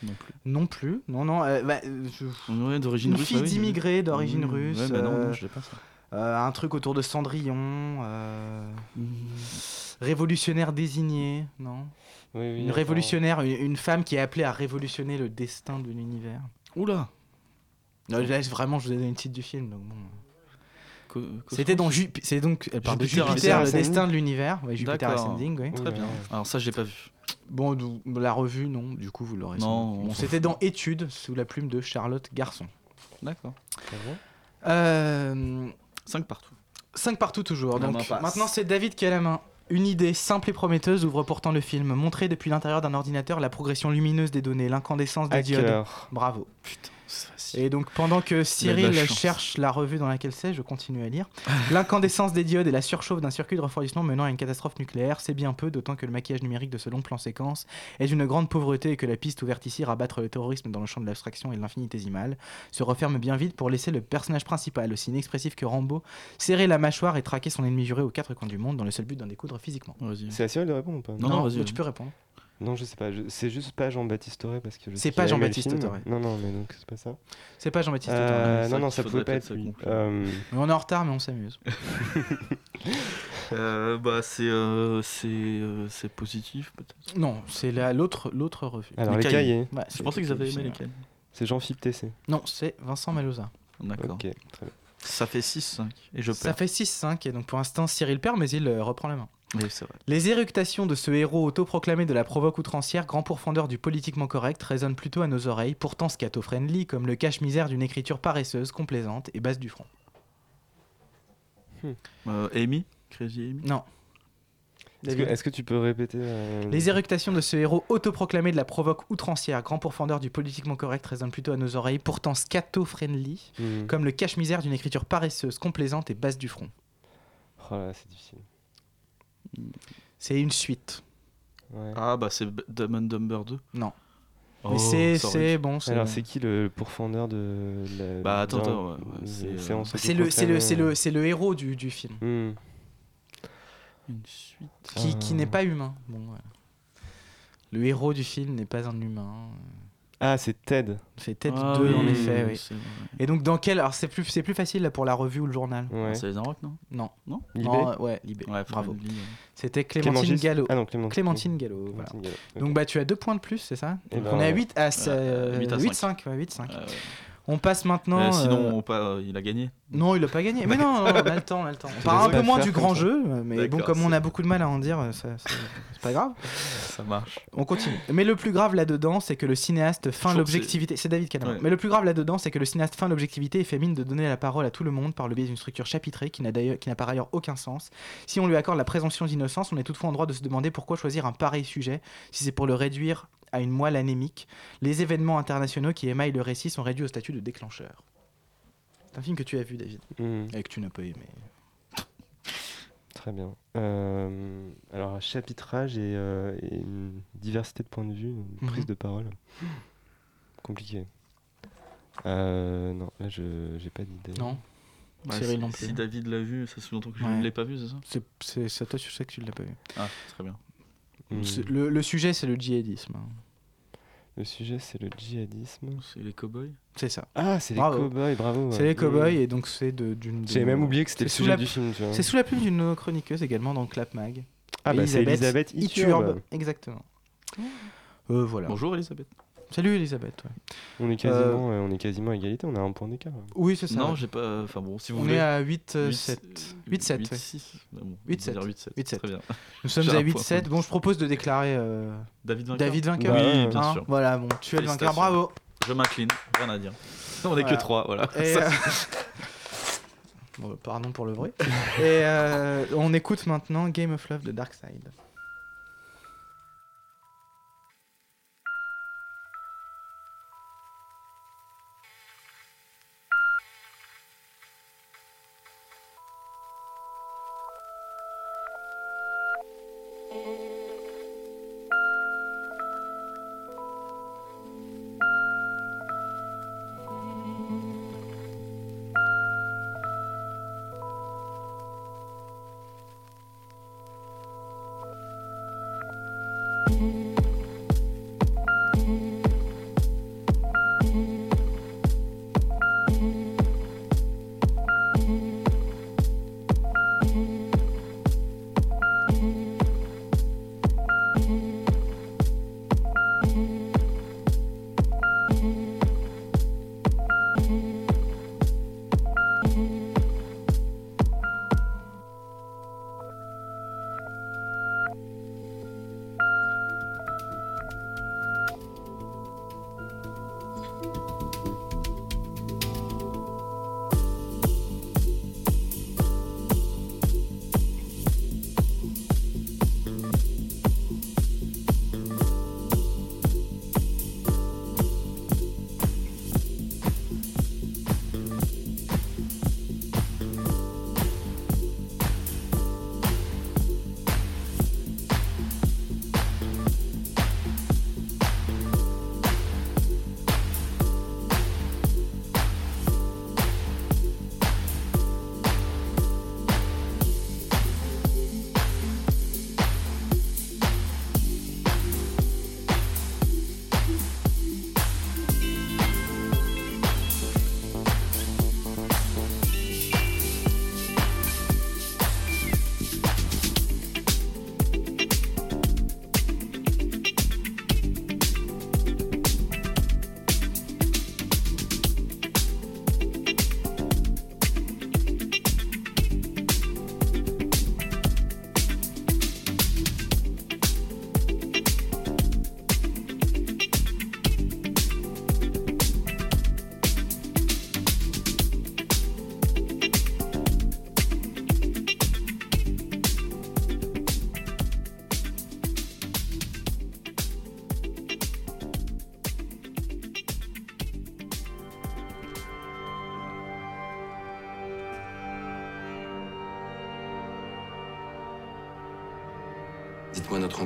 Non plus. Non plus, non, non. euh, bah, euh, je- Ouais, d'origine Une russe. fille oui, d'immigrés d'origine Oui, russe. Ouais, mais non, euh, non, je l'ai pas ça. euh, un truc autour de Cendrillon. euh, Révolutionnaire désigné, non? Oui, oui, Une révolutionnaire, une, une femme qui est appelée à révolutionner le destin de l'univers. Oula Non, là, vraiment, je vous ai donné le titre du film. donc bon. C'était dans Jup- c'est donc elle parle de Jupiter Jupiter, le Ascending. destin de l'univers. Ouais, Jupiter D'accord. Ascending, oui. Très bien. Alors ça, j'ai pas vu. Bon, la revue, non. Du coup, vous l'aurez. Non, Bon, c'était dans Études sous la plume de Charlotte Garçon. D'accord. C'est vrai Euh, 5 partout. 5 partout toujours. On Donc maintenant c'est David qui a la main. Une idée simple et prometteuse ouvre pourtant le film. Montrer depuis l'intérieur d'un ordinateur la progression lumineuse des données, l'incandescence des diodes. Hacker. Bravo. Putain. Et donc pendant que Cyril cherche la revue dans laquelle c'est, je continue à lire. L'incandescence des diodes et la surchauffe d'un circuit de refroidissement menant à une catastrophe nucléaire, c'est bien peu, d'autant que le maquillage numérique de ce long plan séquence est d'une grande pauvreté et que la piste ouverte ici, rabattre le terrorisme dans le champ de l'abstraction et de l'infinitésimal, se referme bien vite pour laisser le personnage principal, aussi inexpressif que Rambo, serrer la mâchoire et traquer son ennemi juré aux quatre coins du monde dans le seul but d'en découdre physiquement. C'est à Cyril de répondre ou pas? Non, non, vas-y. tu peux répondre. Non, je sais pas. je- C'est juste pas Jean-Baptiste Auré parce que je C'est pas Jean-Baptiste. Auré. Non, non, mais donc c'est pas ça. C'est pas Jean-Baptiste Euh, Auré. Non, C'est non, ça ça pouvait pas être lui. Euh, on est en retard, mais on s'amuse. Euh, bah, c'est euh, c'est euh, c'est positif, peut-être. Non, c'est la- l'autre l'autre revue. Alors, les cahiers. Ouais, Je pensais qu'ils avaient aimé les cahiers. C'est Jean-Philippe Tessé. Non, c'est Vincent Maloza. D'accord. Ok, très bien. Ça fait 6-5. Et je Ça perds. fait 6-5, et donc pour l'instant Cyril perd, mais il euh, reprend la main. Oui, c'est vrai. Les éructations de ce héros autoproclamé de la provoque outrancière, grand pourfendeur du politiquement correct, résonnent plutôt à nos oreilles, pourtant scato-friendly, comme le cache-misère d'une écriture paresseuse, complaisante et basse du front. Euh, Amy? Crazy Amy? Non. Est-ce que, David. est-ce que tu peux répéter euh, Les éructations de ce héros autoproclamé de la provoque outrancière, grand pourfendeur du politiquement correct, résonnent plutôt à nos oreilles, pourtant scato-friendly, hmm. comme le cache-misère d'une écriture paresseuse, complaisante et basse du front. Oh là, c'est difficile. C'est une suite. Ouais. Ah, bah, c'est Dumb and Dumber 2. Non. Oh, Mais c'est bon. c'est- Alors, c'est qui le pourfendeur de la. Bah, attends, attends, ouais, ouais, c'est, euh, le, c'est le, le, c'est le héros du, du film, Hmm. Une suite. qui, qui Ah. n'est pas humain. Bon, ouais. Le héros du film n'est pas un humain. Ah, c'est Ted. C'est Ted Ah 2 en oui, effet. Oui. Et donc dans quel alors c'est plus c'est plus facile là pour la revue ou le journal. Ouais. C'est les Inrocks, non? Non. Non? Libé Non, euh, ouais, Libé. Ouais, Bravo. C'était Clémentine Clément Gallo. Ah non, Clément- Clémentine Gallo. voilà. Clémentine Gallo. Donc bah tu as deux points de plus, c'est ça? Eh Donc ben, on est à ouais. 8 à, Euh, 8 à 8 5, ouais, 8 5. Euh, On passe maintenant mais sinon, euh, on euh, il a gagné. Non, il a pas gagné. Mais non, non, on a le temps, on a le temps. On Tu parle un peu moins du grand jeu, mais bon, comme on a beaucoup de mal à en dire, c'est pas grave. Ça marche. On continue. Mais le plus grave là-dedans, c'est que le cinéaste feint l'objectivité. C'est David. Ouais. Mais le plus grave là-dedans, c'est que le cinéaste feint l'objectivité et fait mine de donner la parole à tout le monde par le biais d'une structure chapitrée qui n'a d'ailleurs, qui n'a par ailleurs aucun sens. Si on lui accorde la présomption d'innocence, on est toutefois en droit de se demander pourquoi choisir un pareil sujet, si c'est pour le réduire à une moelle anémique. Les événements internationaux qui émaillent le récit sont réduits au statut de déclencheur. C'est un film que tu as vu, David, Hmm. et que tu n'as pas aimé. Très bien. Euh, alors, un chapitrage et, euh, et une diversité de points de vue, une Mhm. prise de parole. Compliqué. Euh, non, là, je j'ai pas d'idée. Non Bah, Cyril si, non plus. si David l'a vu, ça fait longtemps que je Ouais. ne l'ai pas vu, c'est ça C'est, c'est, c'est toi, tu sais que tu l'as pas vu. Ah, très bien. C'est- Le, le sujet, c'est le djihadisme. Le sujet, c'est le djihadisme. C'est les cowboys C'est ça. Ah, c'est les cowboys, bravo. C'est ouais. les cowboys et donc c'est d'une. J'avais même oublié que c'était le sujet la- du film. C'est sous la plume d'une chroniqueuses également dans Clap Mag. Ah, bah, c'est Elisabeth Iturbe. Exactement. Euh, voilà. Bonjour Elisabeth. Salut Elisabeth. ouais. On est quasiment, euh, on est quasiment à égalité, on a un point d'écart. Oui, c'est ça. Non, j'ai pas. Enfin bon, si vous On voulez. est à 8, euh, 8, 7. 8, 7. 8, ouais. 6. Bon, 8, on va dire 7. 8, 7. 8, 7. Très bien. Nous sommes à un 8, point. 7. Bon, je propose de déclarer euh, David vainqueur. David vainqueur. Oui, ouais, bien Hein, sûr. Voilà, bon, tu es le vainqueur, bravo. Je m'incline, rien à dire. On est Voilà. que 3, voilà. Et, Ça, euh, bon, pardon pour le bruit. Et euh, on écoute maintenant Game of Love de Darkside.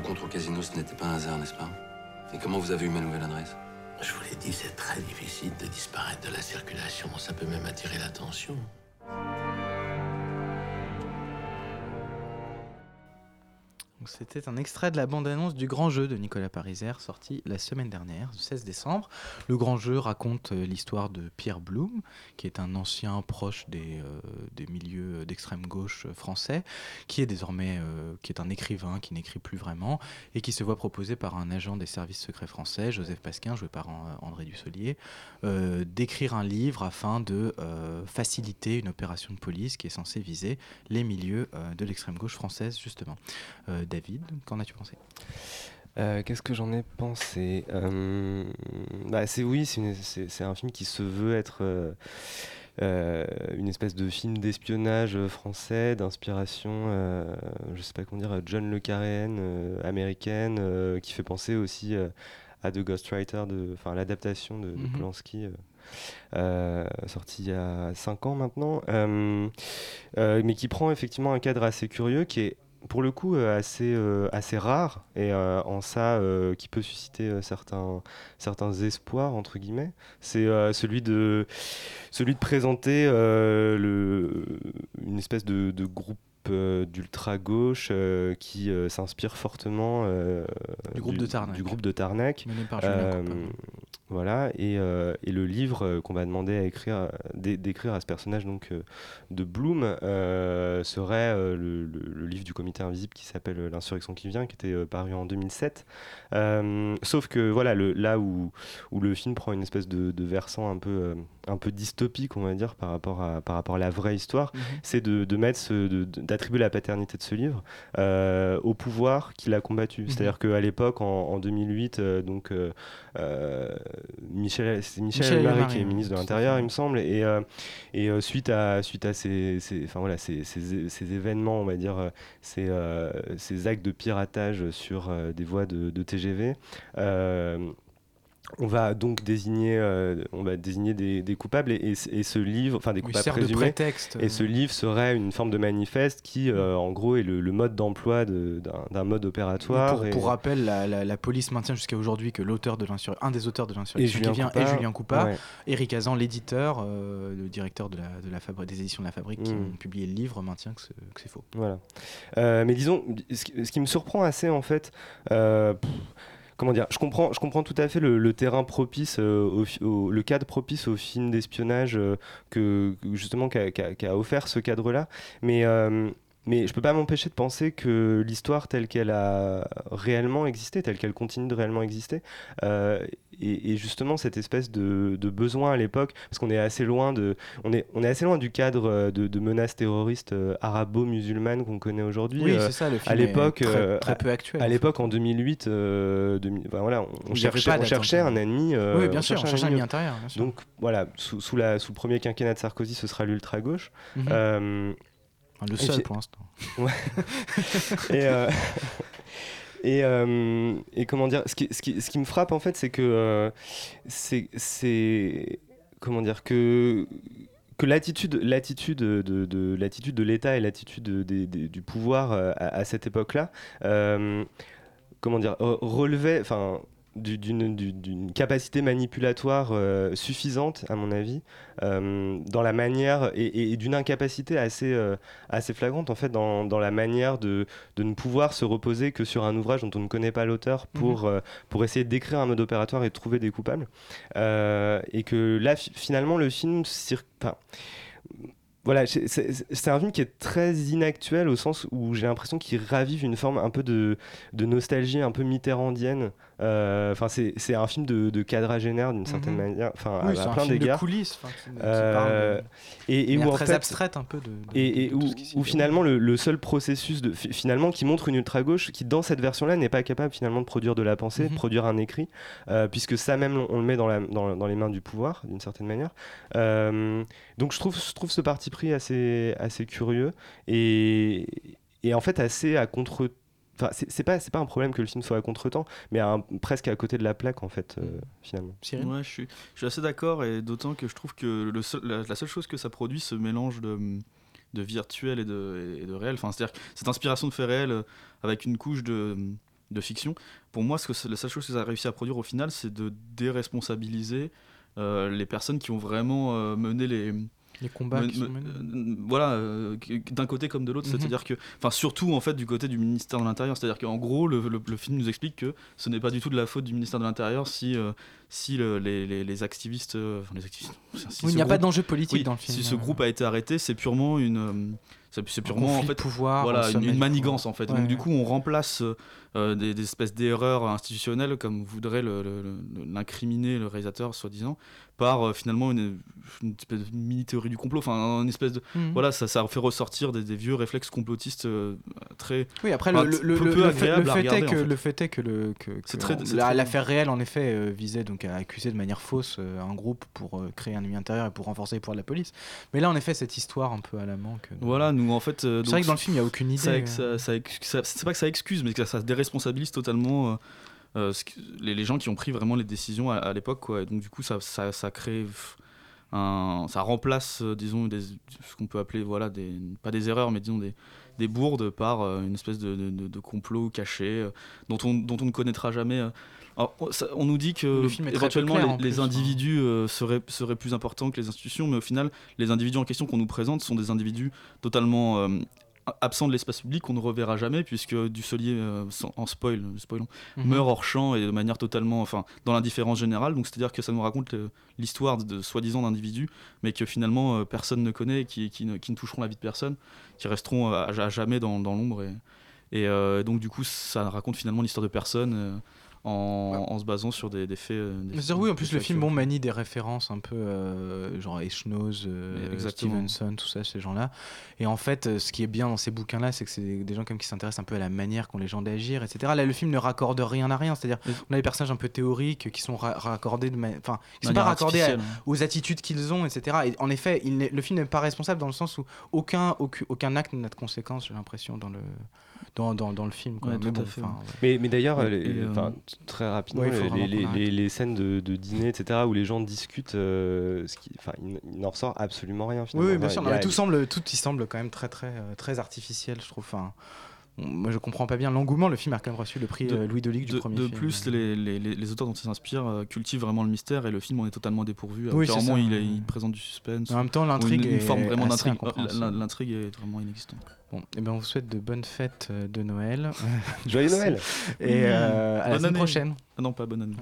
Rencontre au casino, ce n'était pas un hasard, n'est-ce pas? Et comment vous avez eu ma nouvelle adresse? Je vous l'ai dit, c'est très difficile de disparaître de la circulation. Ça peut même attirer l'attention. C'était un extrait de la bande-annonce du Grand Jeu de Nicolas Pariser, sorti la semaine dernière, le 16 décembre. Le Grand Jeu raconte euh, l'histoire de Pierre Blum, qui est un ancien proche des, euh, milieux d'extrême gauche euh, français, qui est désormais euh, qui est un écrivain qui n'écrit plus vraiment et qui se voit proposer par un agent des services secrets français, Joseph Pasquin, joué par An- André Dussolier, euh, d'écrire un livre afin de euh, faciliter une opération de police qui est censée viser les milieux euh, de l'extrême gauche française, justement. David, qu'en as-tu pensé? Euh, Qu'est-ce que j'en ai pensé? Euh, bah, C'est oui, c'est un film qui se veut être euh, une espèce de film d'espionnage français, d'inspiration, je sais pas comment dire, John le Carréen euh, américaine, qui fait penser aussi à The Ghostwriter, enfin l'adaptation de, de Mhm. Polanski. euh, euh, sorti il y a 5 ans maintenant, euh, euh, mais qui prend effectivement un cadre assez curieux qui est pour le coup euh, assez, euh, assez rare et euh, en ça euh, qui peut susciter certains, certains espoirs entre guillemets c'est celui de celui de présenter le, une espèce de, de groupe d'ultra gauche qui s'inspire fortement Du groupe de Tarnac. du groupe de Tarnac Mené par Julien Coupa. Voilà, et, euh, et le livre euh, qu'on m'a demandé à écrire, euh, d'é- d'écrire à ce personnage donc, euh, de Bloom euh, serait le, le- le livre du comité invisible qui s'appelle L'insurrection qui vient, qui était paru en 2007. Euh, sauf que voilà, le, là où, où le film prend une espèce de, de versant un peu, un peu dystopique, on va dire, par rapport à, par rapport à la vraie histoire, Mhm. c'est de, de mettre d'attribuer la paternité de ce livre au pouvoir qui l'a combattu. Mhm. C'est-à-dire qu'à l'époque, en, en 2008, euh, donc Michel, c'est Michel, Michel Alliot-Marie, qui est ministre de l'Intérieur, il me semble, et, euh, et euh, suite à suite à ces, ces- enfin voilà, ces, ces- ces événements, on va dire, euh, ces, ces actes de piratage sur des voies de, de TGV. On va donc désigner, euh, on va désigner des, des coupables et, et ce- et ce livre, enfin des Oui, coupables de présumés. prétexte, Et ce livre serait une forme de manifeste qui, euh, en gros, est le, le mode d'emploi de- d'un mode opératoire. Pour, et- pour rappel, la, la- la police maintient jusqu'à aujourd'hui que l'auteur de l'insurrection, un des auteurs de l'insurrection qui Julien vient est Julien Coupa, Ouais. Eric Hazan, l'éditeur, euh, le directeur de la, de la fabri- des éditions de la Fabrique qui Mm. ont publié le livre, maintient que c'est faux. Voilà. Mais disons, ce qui, ce qui me surprend assez, en fait, pff, comment dire, je comprends, tout à fait le, terrain propice, euh, au, le cadre propice au film d'espionnage euh, que, justement qu'a offert ce cadre-là, mais euh, mais je peux pas m'empêcher de penser que l'histoire telle qu'elle a réellement existé, telle qu'elle continue de réellement exister, euh, et, et justement cette espèce de, de besoin à l'époque, parce qu'on est assez loin de, on est, on est assez loin du cadre euh, de, de menaces terroristes euh, arabo-musulmanes qu'on connaît aujourd'hui. Oui, Euh, c'est ça, le film à l'époque, très- peu actuel, À l'époque, en 2008, euh, 2000 enfin, voilà, on, cherchait, on cherchait un ennemi. Oui, bien sûr, on cherchait un ennemi intérieur. Donc voilà, sous, sous la, sous le premier quinquennat de Sarkozy, ce sera l'ultra gauche. Mhm. Euh, Le et seul pour l'instant. Ouais. et, euh, et, euh, et comment dire, ce qui, ce, qui, ce qui me frappe en fait, c'est que euh, c'est, comment dire que que l'attitude, l'attitude de, de, l'attitude de l'État et l'attitude du pouvoir euh, à, à cette époque-là, comment dire, re- relevait, enfin, d'une, du- d'une capacité manipulatoire euh, suffisante, à mon avis, euh, dans la manière et, et- et d'une incapacité assez, euh, assez flagrante, en fait, dans, dans la manière de, de ne pouvoir se reposer que sur un ouvrage dont on ne connaît pas l'auteur pour, euh, pour essayer d'écrire un mode opératoire et de trouver des coupables. Et que là, fi- finalement, le film voilà, c'est un film qui est très inactuel au sens où j'ai l'impression qu'il ravive une forme un peu de, de nostalgie un peu mitterrandienne. Euh, Enfin, c'est c'est un film de, de quadragénaire d'une certaine Mhm. manière, enfin Oui, à, plein d'égards. coulisses, Euh, et, et où en très fait, abstraite un peu de- de- et, et de où, où finalement le, le seul processus de fi- finalement qui montre une ultra gauche qui dans cette version-là n'est pas capable finalement de produire de la pensée, de Mhm. produire un écrit, euh, puisque ça même on, on le met dans, la, dans, dans les mains du pouvoir d'une certaine manière. Euh, donc je trouve, je trouve ce parti pris assez, assez curieux et, et en fait assez à contre. Enfin, c'est pas, c'est pas un problème que le film soit à contre-temps, mais à un- presque à côté de la plaque en fait, euh, finalement. Ouais, je suis, je suis assez d'accord et d'autant que je trouve que le seul- la, la seule chose que ça produit, ce mélange de, de virtuel et de, et de réel. Enfin, c'est-à-dire que cette inspiration de faits réels euh, avec une couche de, de fiction, pour moi, ce que c'est- la seule chose que ça a réussi à produire au final, c'est de déresponsabiliser euh, les personnes qui ont vraiment euh, mené les Les combats qui sont men- euh, voilà euh, d'un côté comme de l'autre Mhm. c'est-à-dire que enfin surtout en fait du côté du ministère de l'intérieur. C'est-à-dire qu'en gros le, le- le film nous explique que ce n'est pas du tout de la faute du ministère de l'intérieur si euh, si le- les, les- les activistes enfin, les activistes si Oui, ce il n'y a pas d'enjeu politique oui, dans le film, si ce groupe a été arrêté c'est purement une c'est purement en fait pouvoir, voilà une, manigance en fait. Ouais, donc du coup on remplace euh, des, des espèces d'erreurs institutionnelles comme voudrait le- le- le- l'incriminer le réalisateur soi-disant par euh, finalement une, une espèce de mini théorie du complot enfin une espèce de Mhm. voilà ça, ça fait ressortir des, des vieux réflexes complotistes euh, très Oui, après, enfin, le, peu- peu fait, agréables le à fait regarder, est que, en fait. le fait est que, le, que, très- très- l'affaire réelle, en effet, euh, visait donc à accuser de manière fausse euh, un groupe pour euh, créer un ennemi intérieur et pour renforcer les pouvoirs de la police. Mais là, en effet, cette histoire un peu à la manque. Voilà, nous en fait. C'est vrai que dans le film, il n'y a aucune idée. c'est pas que ça excuse, mais que ça, ça déresponsabilise totalement euh, euh, ce que- les, les gens qui ont pris vraiment les décisions à, à l'époque. quoi. Et donc, du coup, ça, ça, ça crée. Un, ça remplace, euh, disons, des, ce qu'on peut appeler, voilà, des, pas des erreurs, mais disons des, des bourdes par une espèce de, de- de- de complot caché dont, on, dont on ne connaîtra jamais. Alors, on- ça- on nous dit que Le éventuellement clair, les, hein. individus euh, seraient, seraient plus importants que les institutions, mais au final, les individus en question qu'on nous présente sont des individus totalement euh, absents de l'espace public qu'on ne reverra jamais, puisque Dusselier, euh, sans- en spoil, spoilons, Mhm. meurt hors champ et de manière totalement, enfin, dans l'indifférence générale. Donc, c'est-à-dire que ça nous raconte euh, l'histoire de, de soi-disant d'individus, mais que finalement euh, personne ne connaît, et qui, qui, ne, qui ne toucheront la vie de personne, qui resteront à, à jamais dans, dans l'ombre. Et, et, euh, donc, du coup, ça raconte finalement l'histoire de personnes. En, en se basant sur des, des faits. euh, des- C'est-à-dire, oui, en plus, le faits film bon, manie des références un peu euh, genre Echnoz, euh. Stevenson, tout ça, ces gens-là. Et en fait, euh, ce qui est bien dans ces bouquins-là, c'est que c'est des, gens comme qui s'intéressent un peu à la manière qu'ont les gens d'agir, etc. Là, le film ne raccorde rien à rien. C'est-à-dire, on a des personnages un peu théoriques qui sont ra- raccordés de ma- enfin, qui sont pas raccordés à- hein. aux attitudes qu'ils ont, etc. Et en effet, il le film n'est pas responsable dans le sens où aucun, aucun, aucun acte n'a de conséquences, j'ai l'impression, dans le, dans, dans, dans le film. quoi. Ouais, Mais bon, fait, ouais. Mais, mais d'ailleurs, euh, très rapidement, ouais, il les, les- les- scènes de, de dîner, etc., où les gens discutent, euh, ce qui, il, il n'en ressort absolument rien. Oui, Finalement. oui, bien sûr. Il non, mais tout semble, tout y semble quand même très, très, euh, très artificiel, je trouve. Enfin, moi, je comprends pas bien l'engouement. Le film a quand même reçu le prix De- euh, Louis Dolic du de, premier de film. plus, les, les, les- les auteurs dont ils s'inspirent euh, cultivent vraiment le mystère et le film en est totalement dépourvu. Oui, ça. il, est- il présente du suspense. En même temps, l'intrigue une, une est forme vraiment d'intrigue. L'intrigue est vraiment inexistante. Bon, et ben on vous souhaite de bonnes fêtes euh, de Noël. Joyeux Noël. Et euh, à la Bonne semaine année. prochaine. Ah non, pas bonne année.